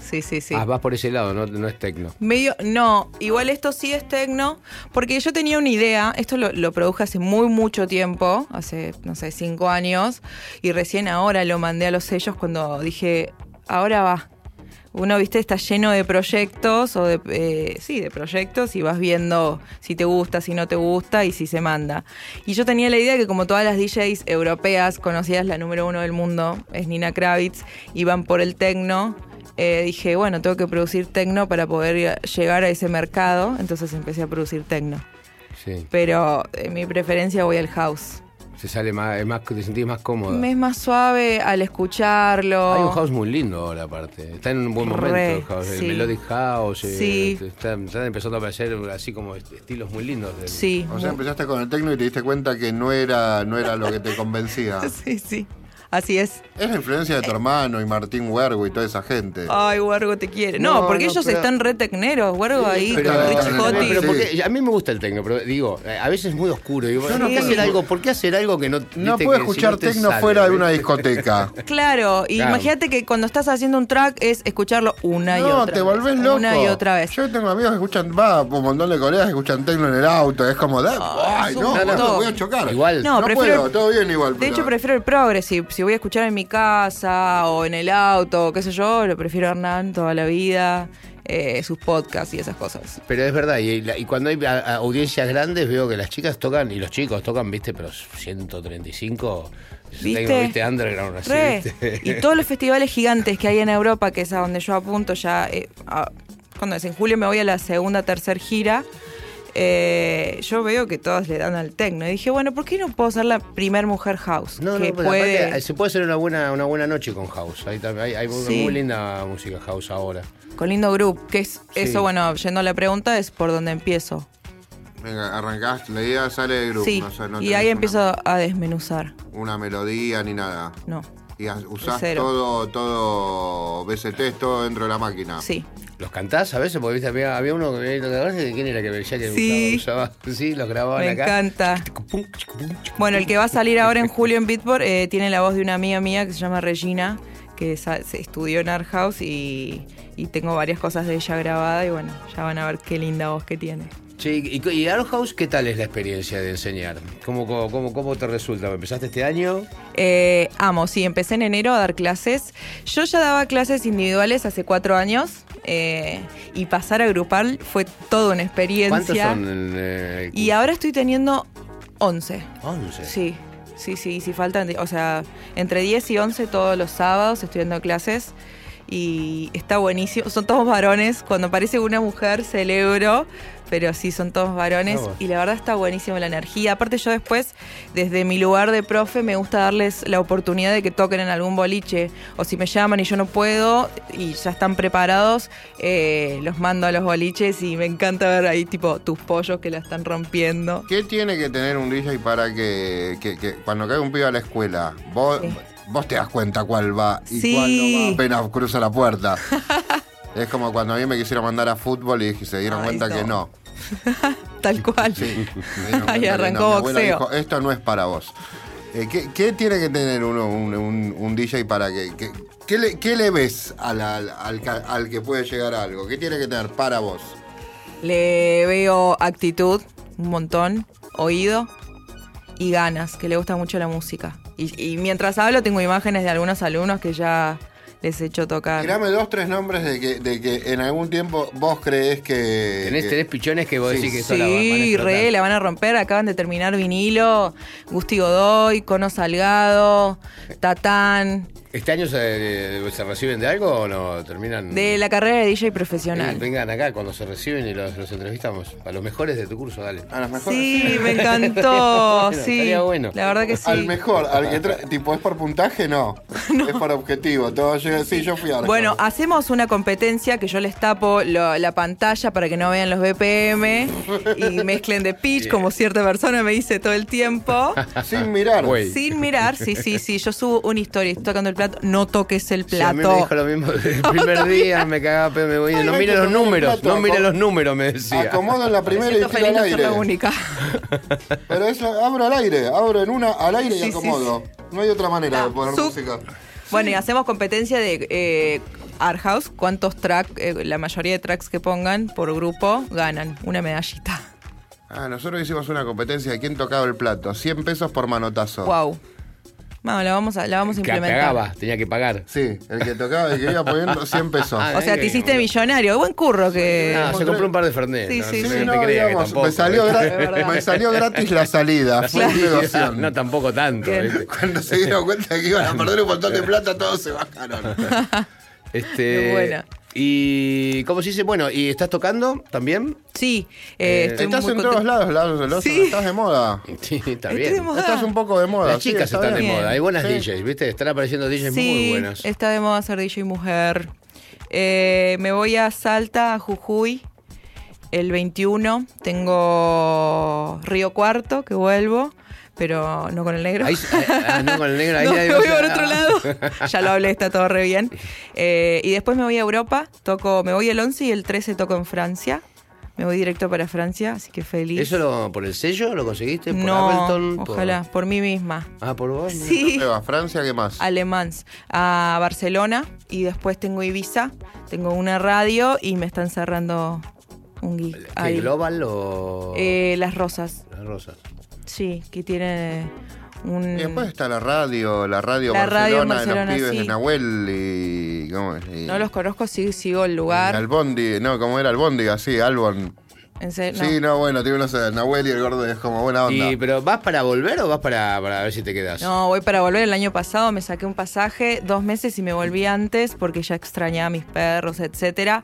Sí, sí, sí. Ah, vas por ese lado, no, no es tecno. Medio, no, igual esto sí es tecno, porque yo tenía una idea, esto lo, lo produje hace muy mucho tiempo, hace, no sé, cinco años, y recién ahora lo mandé a los sellos cuando dije, ahora va. Uno, viste, está lleno de proyectos, o de, eh, sí, de proyectos, y vas viendo si te gusta, si no te gusta, y si se manda. Y yo tenía la idea que como todas las DJs europeas, conocidas la número uno del mundo, es Nina Kravitz, iban por el tecno, eh, dije, bueno, tengo que producir tecno para poder llegar a ese mercado, entonces empecé a producir tecno. Sí. Pero en mi preferencia voy al house. Se sale más, es más, te sentís más cómodo. Me es más suave al escucharlo. Hay un house muy lindo ahora, aparte. Está en un buen momento Re, el house. El. Melodic House. eh. Están, están empezando a aparecer así como est- estilos muy lindos. del- Sí, O sea, empezaste con el tecno y te diste cuenta que no era, no era lo que te convencía. sí, sí. Así es. Es la influencia de tu hermano y Martín Huergo y toda esa gente. Ay, Huergo, te quiere. No, No, porque no, ellos pero- están re tecneros. Huergo ahí Pero, con Rich pero- Hottie. pero Sí. porque- a mí me gusta el tecno, pero digo, eh, a veces es muy oscuro. Digo, no ¿por, qué puedo- hacer algo, ¿Por qué hacer algo que no No puedes que si escuchar no te tecno sale, fuera de una discoteca. Claro, y Claro. imagínate que cuando estás haciendo un track es escucharlo una y No, otra te vez. volvés loco. Una y otra vez. Yo tengo amigos que escuchan, va, un montón de colegas que escuchan tecno en el auto. Es como, da, ay, no, boludo, voy a chocar. Igual. No, No, prefiero- puedo, todo bien igual. De pero- hecho, prefiero el progressive. Si voy a escuchar en mi casa o en el auto, qué sé yo, lo prefiero a Hernán toda la vida, eh, sus podcasts y esas cosas. Pero es verdad, y, cuando hay a- a audiencias grandes veo que las chicas tocan, y los chicos tocan, viste, pero 135, ese ¿Viste? tecno, viste, underground así, Re. viste. Y todos los festivales gigantes que hay en Europa, que es a donde yo apunto ya. eh, a- cuando es en julio me voy a la segunda, tercer gira. Eh, yo veo que todos le dan al techno. Y dije, bueno, ¿por qué no puedo ser la primer mujer house? No, que no, puede. aparte, se puede hacer una buena, una buena noche con house. Hay, hay, hay muy- Sí. muy linda música house ahora. Con lindo group, que es Sí. eso, bueno, yendo a la pregunta, es por donde empiezo. Venga, arrancás, la idea sale del grupo. sí, no sé, no y ahí una- empiezo a desmenuzar. Una melodía ni nada. No, Y usás cero. todo, todo BCT, todo dentro de la máquina. sí. ¿Los cantás a veces? Porque viste, había, había uno que ¿te acordás de quién era que decía que Sí. usaba, usaba? Sí, los grababan Me acá. encanta. Bueno, el que va a salir ahora en julio en Beatport eh, tiene la voz de una amiga mía que se llama Regina, que se estudió en Art House y, y tengo varias cosas de ella grabada y bueno, ya van a ver qué linda voz que tiene. Che, y, y Art House, ¿qué tal es la experiencia de enseñar? ¿Cómo, cómo, cómo, cómo te resulta? ¿Empezaste este año? Eh, amo, sí, empecé en enero a dar clases. Yo ya daba clases individuales hace cuatro años eh, y pasar a grupal fue toda una experiencia. ¿Cuántos son? en, eh, Y ahora estoy teniendo 11. 11. Sí, sí, sí, sí faltan, o sea, entre 10 y 11 todos los sábados estoy dando clases y está buenísimo. Son todos varones, cuando aparece una mujer celebro, pero sí, son todos varones y la verdad está buenísimo la energía. Aparte yo después, desde mi lugar de profe, me gusta darles la oportunidad de que toquen en algún boliche o si me llaman y yo no puedo y ya están preparados, eh, los mando a los boliches y me encanta ver ahí tipo tus pollos que la están rompiendo. ¿Qué tiene que tener un DJ para que, que- que cuando cae un pibe a la escuela, vos, Sí. Vos te das cuenta cuál va y Sí. cuál no va apenas cruza la puerta? es como cuando a mí me quisieron mandar a fútbol y dije- se dieron Ay, cuenta que no. Tal cual. Sí, Ahí arrancó no. Boxeo. dijo, esto no es para vos. Eh, ¿qué, qué tiene que tener uno, un, un- un DJ para que... que- ¿qué, le, qué le ves al, al- al al que puede llegar a algo? ¿Qué tiene que tener para vos? Le veo actitud, un montón, oído y ganas, que le gusta mucho la música. Y, mientras hablo tengo imágenes de algunos alumnos que ya les he hecho tocar. Tirame dos, tres nombres de que, de que en algún tiempo vos creés que. Tenés, que- tenés pichones que vos Sí. decís que esto la van a Sí, explotar. re, la van a romper. Acaban de terminar vinilo. Gusti Godoy, Cono Salgado, Tatán. ¿Este año se, se reciben de algo o no? ¿Terminan? De la carrera de DJ Eh, profesional. vengan acá cuando se reciben y los, los entrevistamos. A los mejores de tu curso, dale. A las mejores. Sí, me encantó. Bueno, sí. estaría bueno. La verdad que sí. Al mejor, al que tipo, ¿es por puntaje? No. Es por objetivo. Todo, yo, sí, yo fui a Bueno, hacemos una competencia que yo les tapo lo- la pantalla para que no vean los BPM y mezclen de pitch, como cierta persona me dice todo el tiempo. sin mirar. Güey. Sin mirar, sí, sí, sí. Yo subo una historia, estoy tocando el plato, no toques el Sí, a mí me plato. dijo lo mismo desde el primer día, me cagaba, pero me voy. Ay, No mire los números, plato, no mire los números, me decía. Acomodo en la primera y tiro al no aire. la única. Pero eso, abro al aire, abro en una al aire Sí, y sí, acomodo. No hay otra manera de poner Su- música. Bueno, y hacemos competencia de eh, Art House. ¿Cuántos tracks, eh, la mayoría de tracks que pongan por grupo, ganan una medallita? Ah, nosotros hicimos una competencia de quién tocaba el plato. 100 pesos por manotazo. Wow. Bueno, la vamos a, la vamos a Que implementar. pagaba, tenía que pagar. Sí, el que tocaba, el que iba poniendo 100 pesos. Ah, O sea, te hiciste millonario. Buen curro que. Ah, se compró un par de Fernet. Sí, no, sí, no sí. no, que digamos, me, salió ¿viste? Es verdad. gra- me salió gratis la salida. Fue negoción. No, tampoco tanto. ¿viste? Cuando se dieron cuenta que iban a perder un montón de plata, todos se bajaron. Este, Qué buena. Y, ¿cómo se dice? Bueno, ¿y estás tocando también? Sí, eh, estoy Estás muy en todos lados, lados, lados, Sí. estás de moda. Sí, está Estoy bien. de moda. Estás un poco de moda. Las sí, chicas está están de moda, hay buenas Sí. DJs, ¿viste? Están apareciendo DJs Sí, muy buenas. está de moda ser DJ mujer. Eh, me voy a Salta, a Jujuy, el 21. Tengo Río Cuarto, que vuelvo, pero no con el negro. Ahí- ah, no, con el negro, ahí No, me voy a- por otro lado. Ya lo hablé, está todo re bien. Eh, y después me voy a Europa, toco, me voy el 11 y el 13 toco en Francia. Me voy directo para Francia, así que feliz. ¿Eso lo- por el sello lo conseguiste? ¿Por no, ojalá, por mí misma. Ah, por vos. Sí. ¿Dónde vas? ¿Francia? ¿Qué más? Alemans a Barcelona y después tengo Ibiza, tengo una radio y me están cerrando un gig. ¿Qué, ahí. Global o Eh, las rosas, Las Rosas? Sí, que tiene un... Y después está la radio, la radio La radio Barcelona, de los pibes de. Nahuel y... ¿cómo es? Y- No los conozco, sí, sigo el lugar. Albondi, no, ¿cómo era Albóndiga? Sí, Albon. En serio, no. Sí, no, bueno, tiene unos eh, Nahuel y el gordo es como buena onda. Y, ¿Pero vas para volver o vas para, para ver si te quedas? No, voy para volver. El año pasado me saqué un pasaje, dos meses y me volví antes porque ya extrañaba a mis perros, etcétera.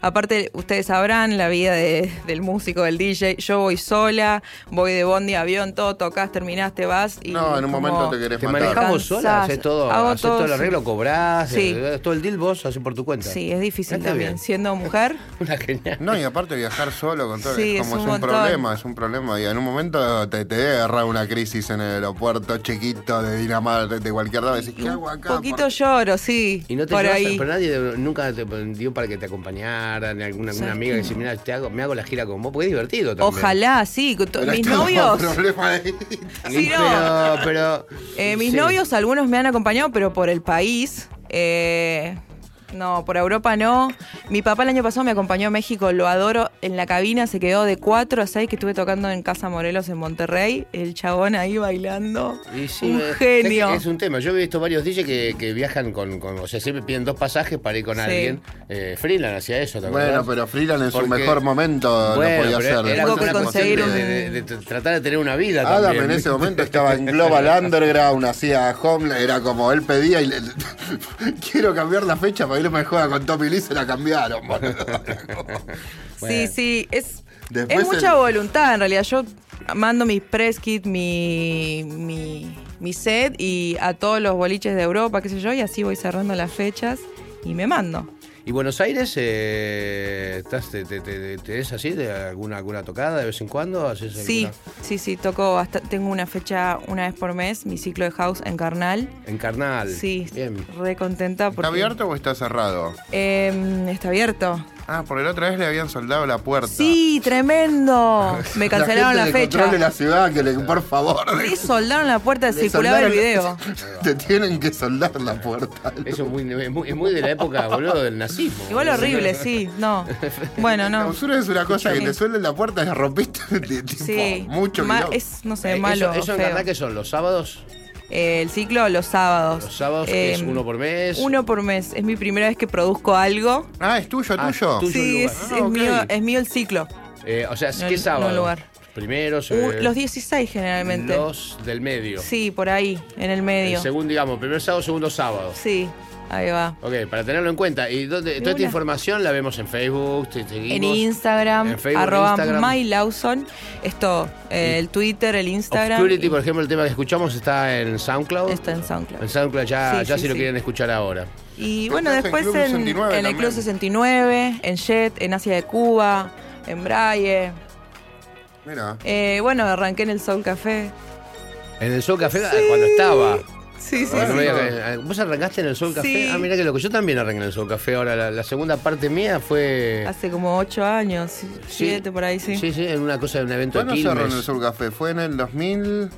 Aparte, ustedes sabrán la vida de- del músico, del DJ. Yo voy sola, voy de bondi, avión, todo, tocas, terminás, te vas. Y no, en un momento te querés ¿Te matar. vos Cansás. sola? ¿Haces todo, Hago haces todo, todo el sí. arreglo? ¿Cobrás? Sí. eh, ¿Todo el deal vos haces por tu cuenta? Sí, es difícil Está también. bien. Siendo mujer, Una genial. No, y aparte viajar solo con Sí, es es como un es un problema, es un problema. Y en un momento te, te debe agarrar una crisis en el aeropuerto chiquito de Dinamarca, de cualquier lado, y decís, ¿qué hago acá? un poquito Por- lloro, sí. Y no te por llevas- ahí. pero nadie de- nunca te dio para que te acompañara, ni alguna, alguna ¿Sabes amiga que dice, mira, te hago, me hago la gira con vos, porque es divertido también. Ojalá, sí. Pero Mis novios. problema ahí. Sí, no. Pero, pero Eh, mis sí. novios, algunos me han acompañado, pero por el país. Eh, no, por Europa no. Mi papá el año pasado me acompañó a México, lo adoro. En la cabina se quedó de 4 a 6 que estuve tocando en Casa Morelos en Monterrey. El chabón ahí bailando. Y sí, un eh, genio. Es un tema. Yo he visto varios DJs que, que viajan con, con- O sea, siempre piden dos pasajes para ir con Sí. alguien. Eh, Freeland hacía eso, ¿te Bueno, pero Freeland en su mejor momento Bueno, lo podía hacer. era Tengo que conseguir de, un- de- de- de tratar de tener una vida Adam también. en ese momento estaba en Global Underground, hacía Homeland, era como él pedía y le- quiero cambiar la fecha para irme a juega con Tommy Lee, se la cambiaron, boludo. Sí, sí, es, Después es mucha el- voluntad en realidad. Yo mando mis press kit, mi, mi, mi set y a todos los boliches de Europa, qué sé yo, y así voy cerrando las fechas y me mando. ¿Y Buenos Aires? Eh, ¿estás, te, te, te- te es así de alguna, alguna tocada de vez en cuando? ¿Haces Sí, alguna- sí, sí, toco hasta, tengo una fecha una vez por mes, mi ciclo de house en Carnal. En carnal. Sí, Bien. re contenta porque ¿Está abierto o está cerrado? Em, está abierto. Ah, porque la otra vez le habían soldado la puerta. Sí, tremendo. Me cancelaron la, gente fecha. control de la ciudad, que le, por favor. Sí, soldaron la puerta, le circulaba el video. Te tienen que soldar la puerta. Eso es muy, es muy, es muy de la época, boludo, del nazismo. Igual horrible, sí, no. Bueno, La no. usura es una cosa que te suelden la puerta y rompiste de tipo, Sí, mucho ma- es, no sé, Eh, malo, ¿Eso, eso en verdad que son los sábados? Eh, el ciclo los sábados. Los sábados, es Eh, uno por mes. Uno por mes. Es mi primera vez que produzco algo. Ah, es tuyo, Ah, tuyo. tuyo. Sí, es, Ah, es mío, es mío el ciclo. Eh, o sea, No, ¿qué no sábado? lugar. Primeros. Uh, los 16 generalmente. Los del medio. Sí, por ahí, en el medio. El segundo, digamos, primer sábado, segundo sábado. Sí, ahí va. Ok, para tenerlo en cuenta. ¿Y dónde, toda esta información la vemos en Facebook? Te seguimos? En Instagram, En Facebook, arroba Instagram. MyLawson. Esto, eh, el Twitter, el Instagram. Obscurity, y por ejemplo, el tema que escuchamos está en SoundCloud. Está en SoundCloud. En SoundCloud ya, Sí, ya sí, si lo sí. quieren escuchar ahora. Y bueno, después Club en, 69 en el. Club 69, en Jet, en Asia de Cuba, en Braille. Mira. Eh, bueno, arranqué en el Soul Café. En el Soul Café, cuando estaba. Sí, sí, Bueno, sí. diga que- ¿Vos arrancaste en el Soul Café? Sí. Ah, mira que loco. Yo también arranqué en el Soul Café. Ahora, la, la segunda parte mía fue. Hace como ocho años, Sí. siete por ahí, sí. Sí, sí, en una cosa de un evento de ¿Cuándo cerró en Quilmes. el Sur Café? ¿Fue en el 2000,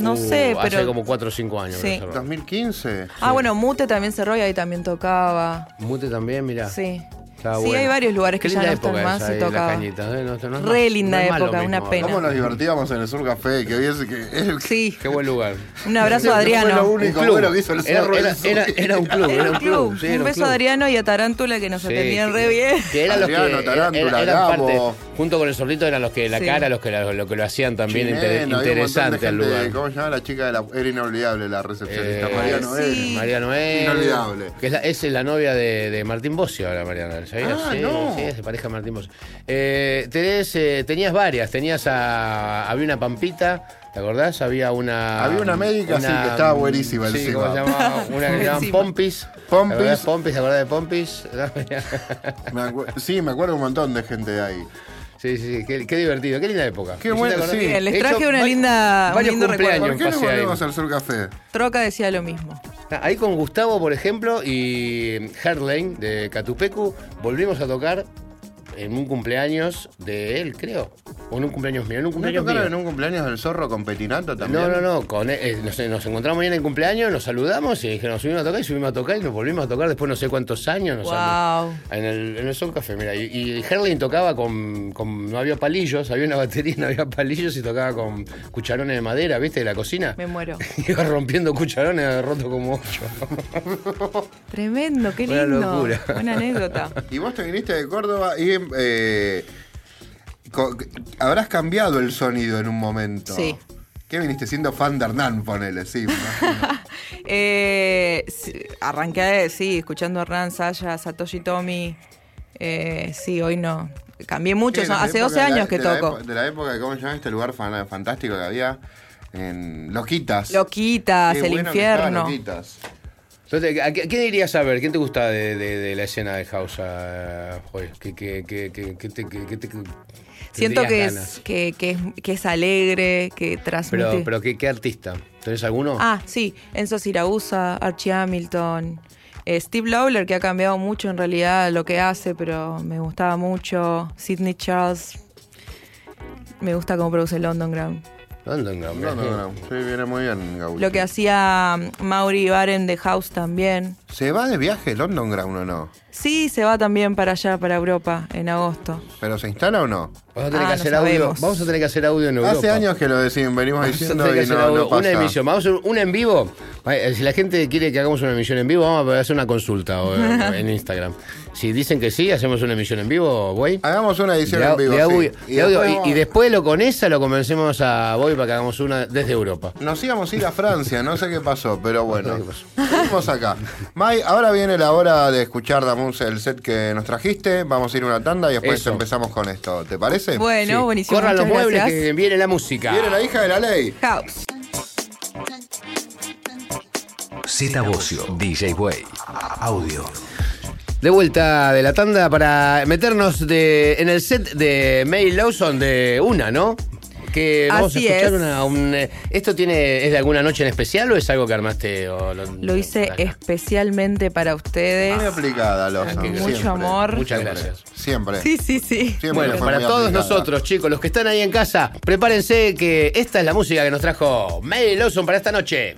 No Uh, sé, pero. Hace como 4 o 5 años. Sí. que cerró. 2015? Ah, bueno, Mute también cerró y ahí también tocaba. Mute también, mira. Sí. Estaba sí, bueno. hay varios lugares que ya no están época más esa y cañita, ¿eh? No, no es Re más- linda es época, una pena. ¿Cómo nos divertíamos en el Sur Café? Que hubiese que. Sí. Qué buen lugar. Un abrazo a Fue Adriano. lo único Un club. bueno que hizo el Era, zorro. era- eso. era- era un club, Era un club. sí, era un beso club. a Adriano y a Tarántula que nos Sí, atendían que- re bien. Que eran los Adriano, que Tarántula, era- eran parte, junto con el zorrito eran los que la Sí. cara, los que lo, lo que lo hacían también interesante al lugar. ¿Cómo se llama la chica de la. Era inolvidable la recepcionista. Eh, María. Noel. María Noel. Inolvidable. Que es la, es la novia de, Martín Bosio ahora, María Noel. ¿Sabías? Ah, sí, no. sí, es de pareja de Martín Bosio. Eh, tenés, eh, tenías varias. Tenías a. Había una Pampita. ¿Te acordás? Había una. Había una médica, sí, que estaba buenísima Sí, encima. ¿cómo se llamaba? Una que se llamaban. Pompis. Pompis. ¿Te acordás? Pompis, ¿te acordás de Pompis? Me sí, me acuerdo un montón de gente de ahí. Sí, sí, sí, qué, qué divertido, qué linda época. Qué ¿Sí te bueno, sí. Bien, les traje hecho una linda, un varios lindo cumpleaños. ¿Por qué no volvemos al Sur Café? Troca decía lo mismo. Ahí con Gustavo, por ejemplo, y Herlane de Catupecu, volvimos a tocar en un cumpleaños de él, creo. O en un cumpleaños mío, en un ¿No cumpleaños en mío. un cumpleaños del zorro con Petinato también? No, no, no, con eh, nos, nos encontramos ahí en el cumpleaños, nos saludamos y dijeron, nos subimos a tocar y subimos a tocar y nos volvimos a tocar después no sé cuántos años. Nos Wow. En el, en el Soul Café, mira. Y, y Herlane tocaba con, con- No había palillos, había una batería, no había palillos y tocaba con cucharones de madera, ¿viste? De la cocina. Me muero. Iba rompiendo cucharones, roto como ocho. Tremendo, qué Una lindo. locura. Buena anécdota. Y vos te viniste de Córdoba y eh, habrás cambiado el sonido en un momento. Sí. ¿Qué viniste siendo fan de Hernán, ponele? Sí. Eh, arranqué, sí, escuchando a Hernán, Saya, Satoshi Tomi. Eh, sí, hoy no. Cambié mucho. Sí, son- hace época 12 de la- años que de toco. de la época de, ¿cómo se llama este lugar fan- fantástico que había? En Loquitas. Loquitas, Qué el bueno infierno. Loquitas. Entonces, ¿a qué- ¿quién irías a ver? ¿Quién te gusta de, de- de la escena de House? ¿Qué, qué, qué, te, te- Siento que es, que, que es, que es alegre, que transmite. Pero, pero ¿qué, qué artista? ¿Tenés alguno? Ah, sí, Enzo Siragusa, Archie Hamilton, eh, Steve Lawler, que ha cambiado mucho en realidad lo que hace, pero me gustaba mucho. Sidney Charles, me gusta cómo produce London Ground. No, no, no. Sí, viene muy bien, Gaucho. Lo que hacía Mauri Baren de House también. ¿Se va de viaje London Ground o no? Sí, se va también para allá, para Europa, en agosto. ¿Pero se instala o no? Vamos a tener Ah, que no hacer audio. sabemos. Vamos a tener que hacer audio en Europa. Hace años que lo decimos, venimos Vamos a diciendo tener que y hacer no, audio- no pasa. una emisión. Vamos a hacer una en vivo. Eh, Si la gente quiere que hagamos una emisión en vivo, vamos a hacer una consulta en Instagram. Si dicen que sí, hacemos una emisión en vivo, güey. Hagamos una edición De, en vivo. de sí. audio- de audio. después Y- y, después lo con esa lo convencemos a Boy para que hagamos una desde Europa. Nos íbamos a ir a Francia, no sé qué pasó, pero bueno. Seguimos acá. Mai, ahora viene la hora de escuchar, Damus, el set que nos trajiste. Vamos a ir a una tanda y después Eso. empezamos con esto. ¿Te parece? Bueno, Sí. buenísimo. Corran los muebles gracias. que viene la música. Viene la hija de la ley. House. Z Bocio, DJ Way. Audio. De vuelta de la tanda para meternos de, en el set de May Lawson de una, ¿no? Que vamos Así a escuchar es. una. un, ¿Esto tiene es de alguna noche en especial o es algo que armaste? O lo, Lo hice especialmente para ustedes. Muy aplicada, Lawson. Mucho siempre. amor. Muchas Siempre. gracias. Siempre. Sí, sí, sí. Siempre Bueno, para todos aplicada. nosotros, chicos, los que están ahí en casa, prepárense que esta es la música que nos trajo May Lawson para esta noche.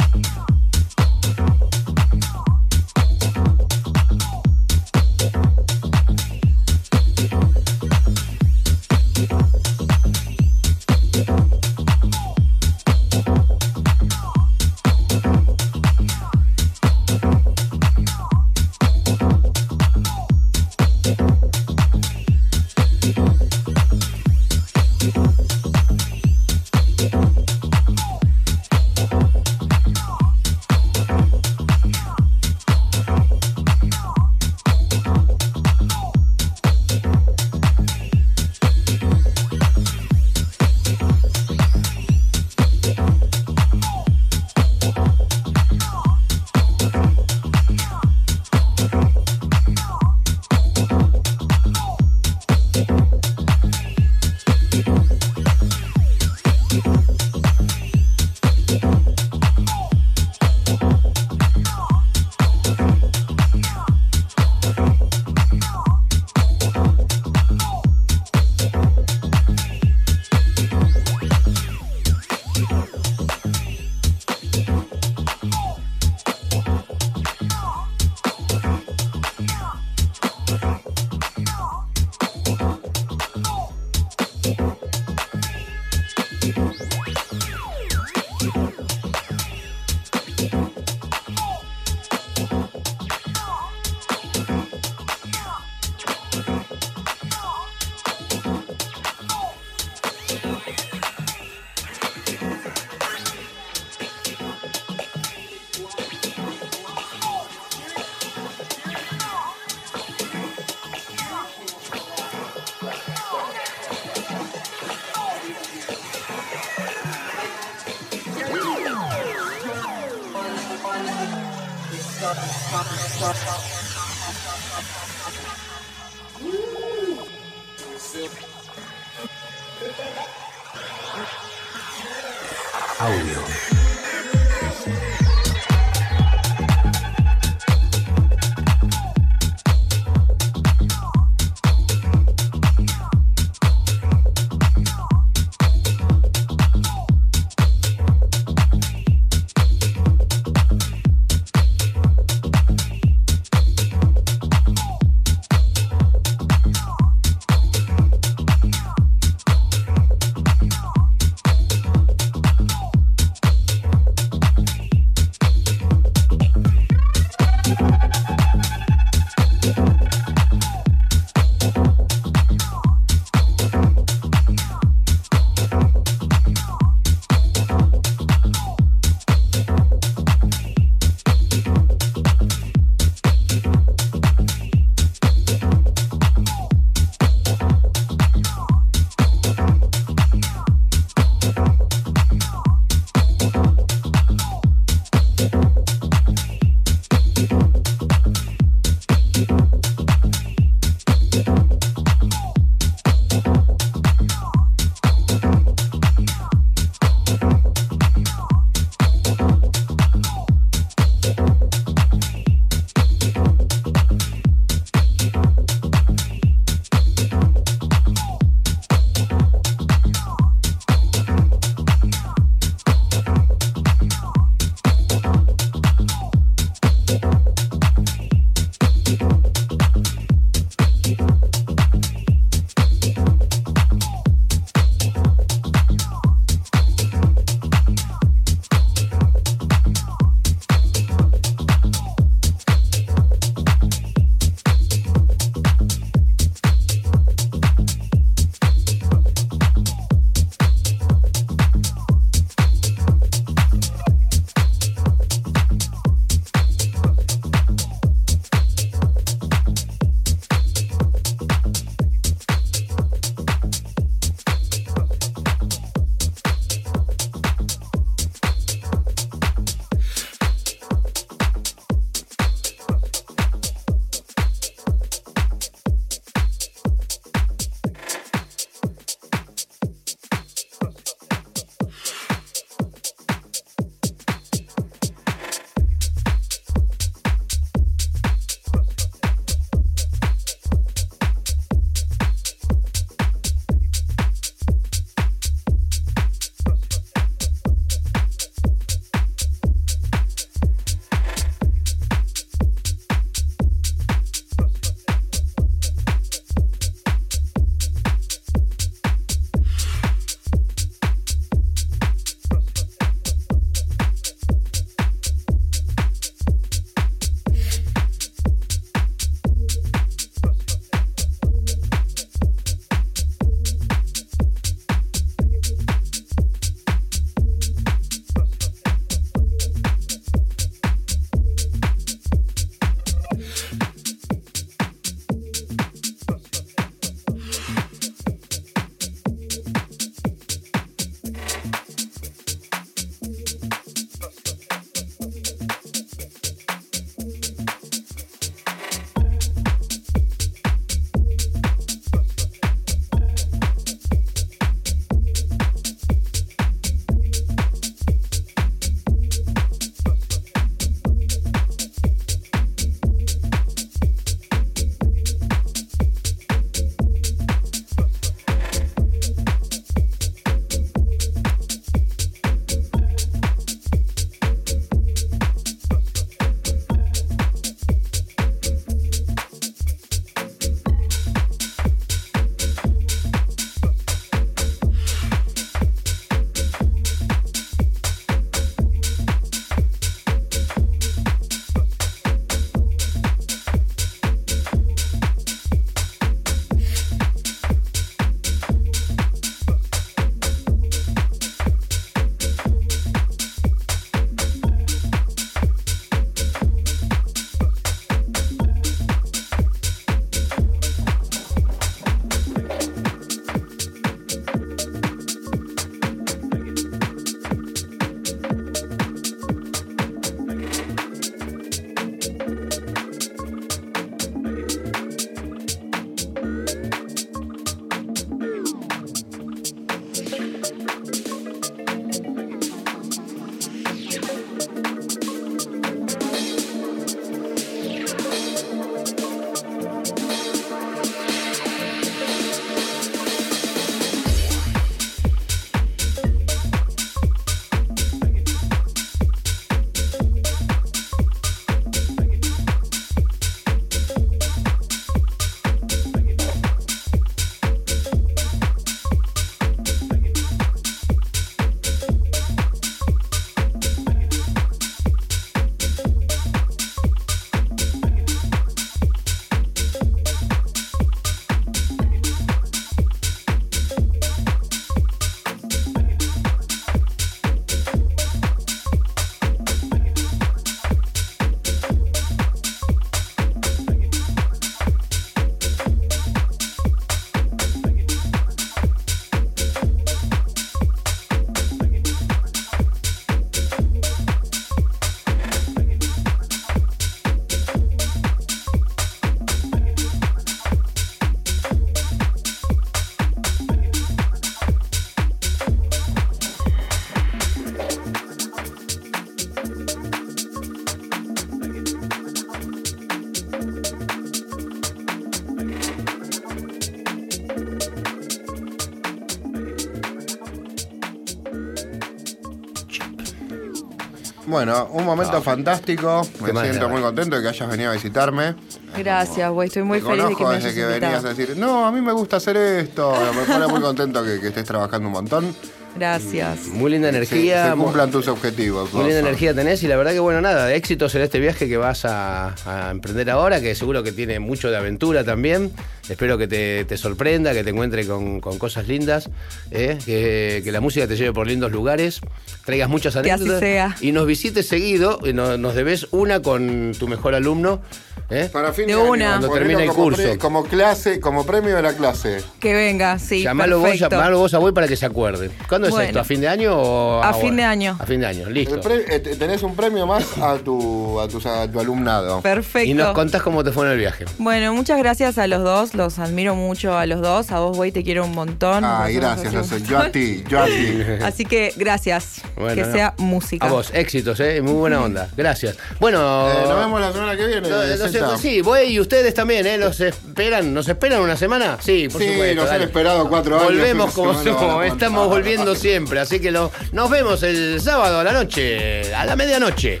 Bueno, un momento fantástico. Me siento muy contento de que hayas venido a visitarme. Gracias, güey. Estoy muy Te feliz de que me desde que venías a decir, no, a mí me gusta hacer esto. Me pone muy contento que, que estés trabajando un montón. Gracias. Muy linda Se, energía. se mu- cumplan tus objetivos. Muy linda energía tenés y la verdad que bueno, nada, éxitos en este viaje que vas a, a emprender ahora, que seguro que tiene mucho de aventura también. Espero que te, te sorprenda, que te encuentre con, con cosas lindas, ¿eh? que, que la música te lleve por lindos lugares, traigas muchas Que así anécdotas sea. y nos visites seguido, y no- nos debes una con tu mejor alumno. ¿Eh? Para fin De de, año, una. Cuando termine el como curso. pre- como clase, como premio de la clase. Que venga, sí. llamalo, vos, llamalo vos a Boy para que se acuerde. ¿Cuándo es esto? ¿A fin de año o A ahora? fin de año. A fin de año, listo. Pre- eh, te- tenés un premio más a tu, a tus- a tu alumnado. Perfecto. Y nos contás cómo te fue en el viaje. Bueno, muchas gracias a los dos, los admiro mucho a los dos. A vos, güey, te quiero un montón. Ay, Nos gracias, Yo a ti, yo a ti. Así que gracias. Bueno, que no. sea música. A vos, éxitos, ¿eh? Muy buena onda. Gracias. Bueno. Eh, nos vemos la semana que viene. No, no sí, voy y ustedes también, ¿eh? ¿Nos esperan? ¿Nos esperan una semana? Sí, por Sí, supuesto. nos han esperado cuatro años. Volvemos como somos, estamos volviendo siempre, así que lo, nos vemos el sábado a la noche, a la medianoche.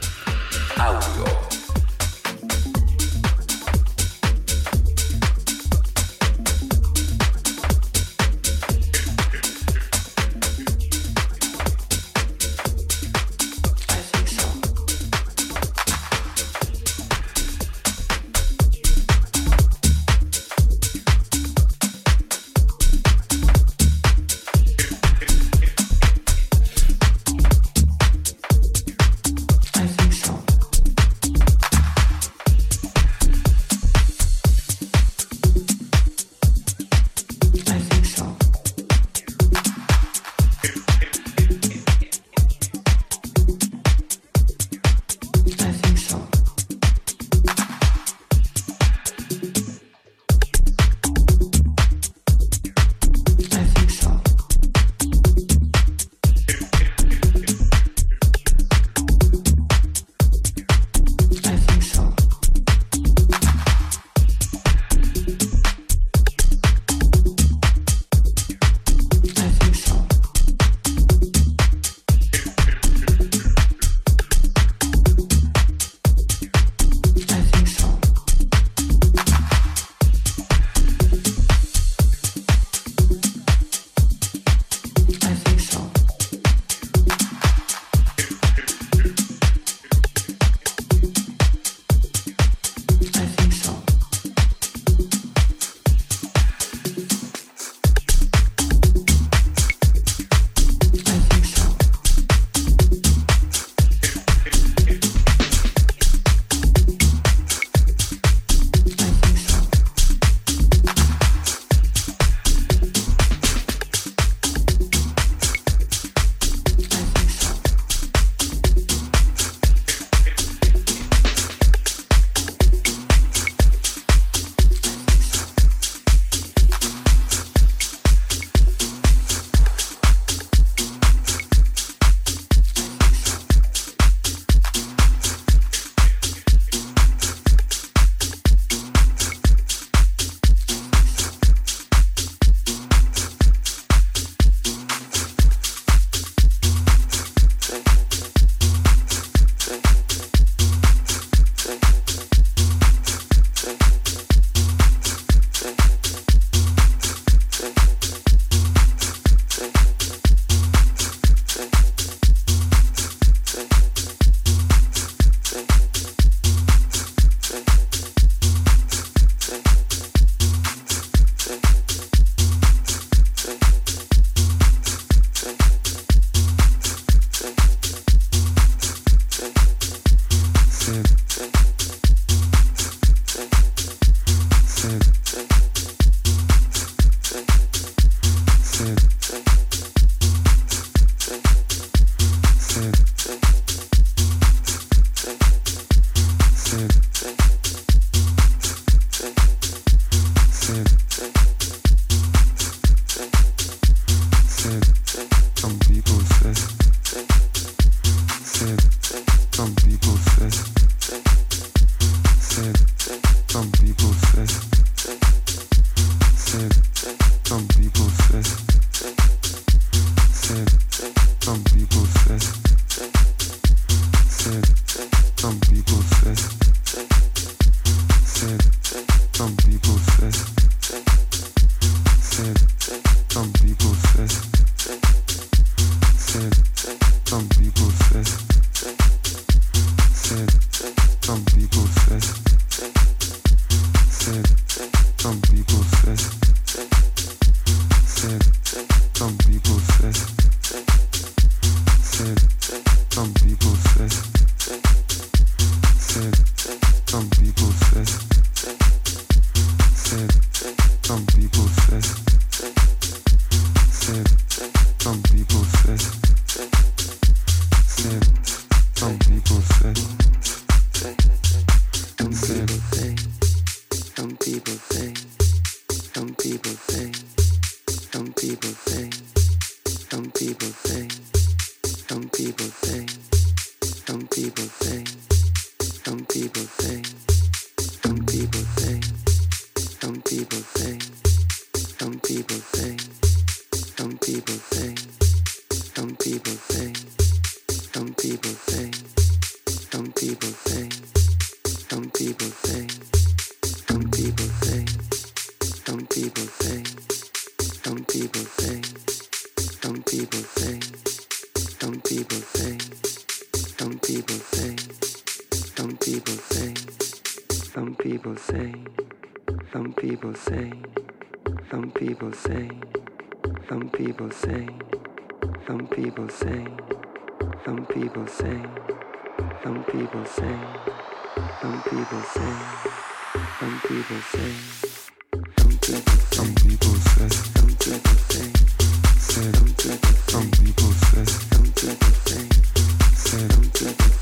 Audio. Some people say, some people, some people some people say, say, some people say, some people say, some people say, some people say.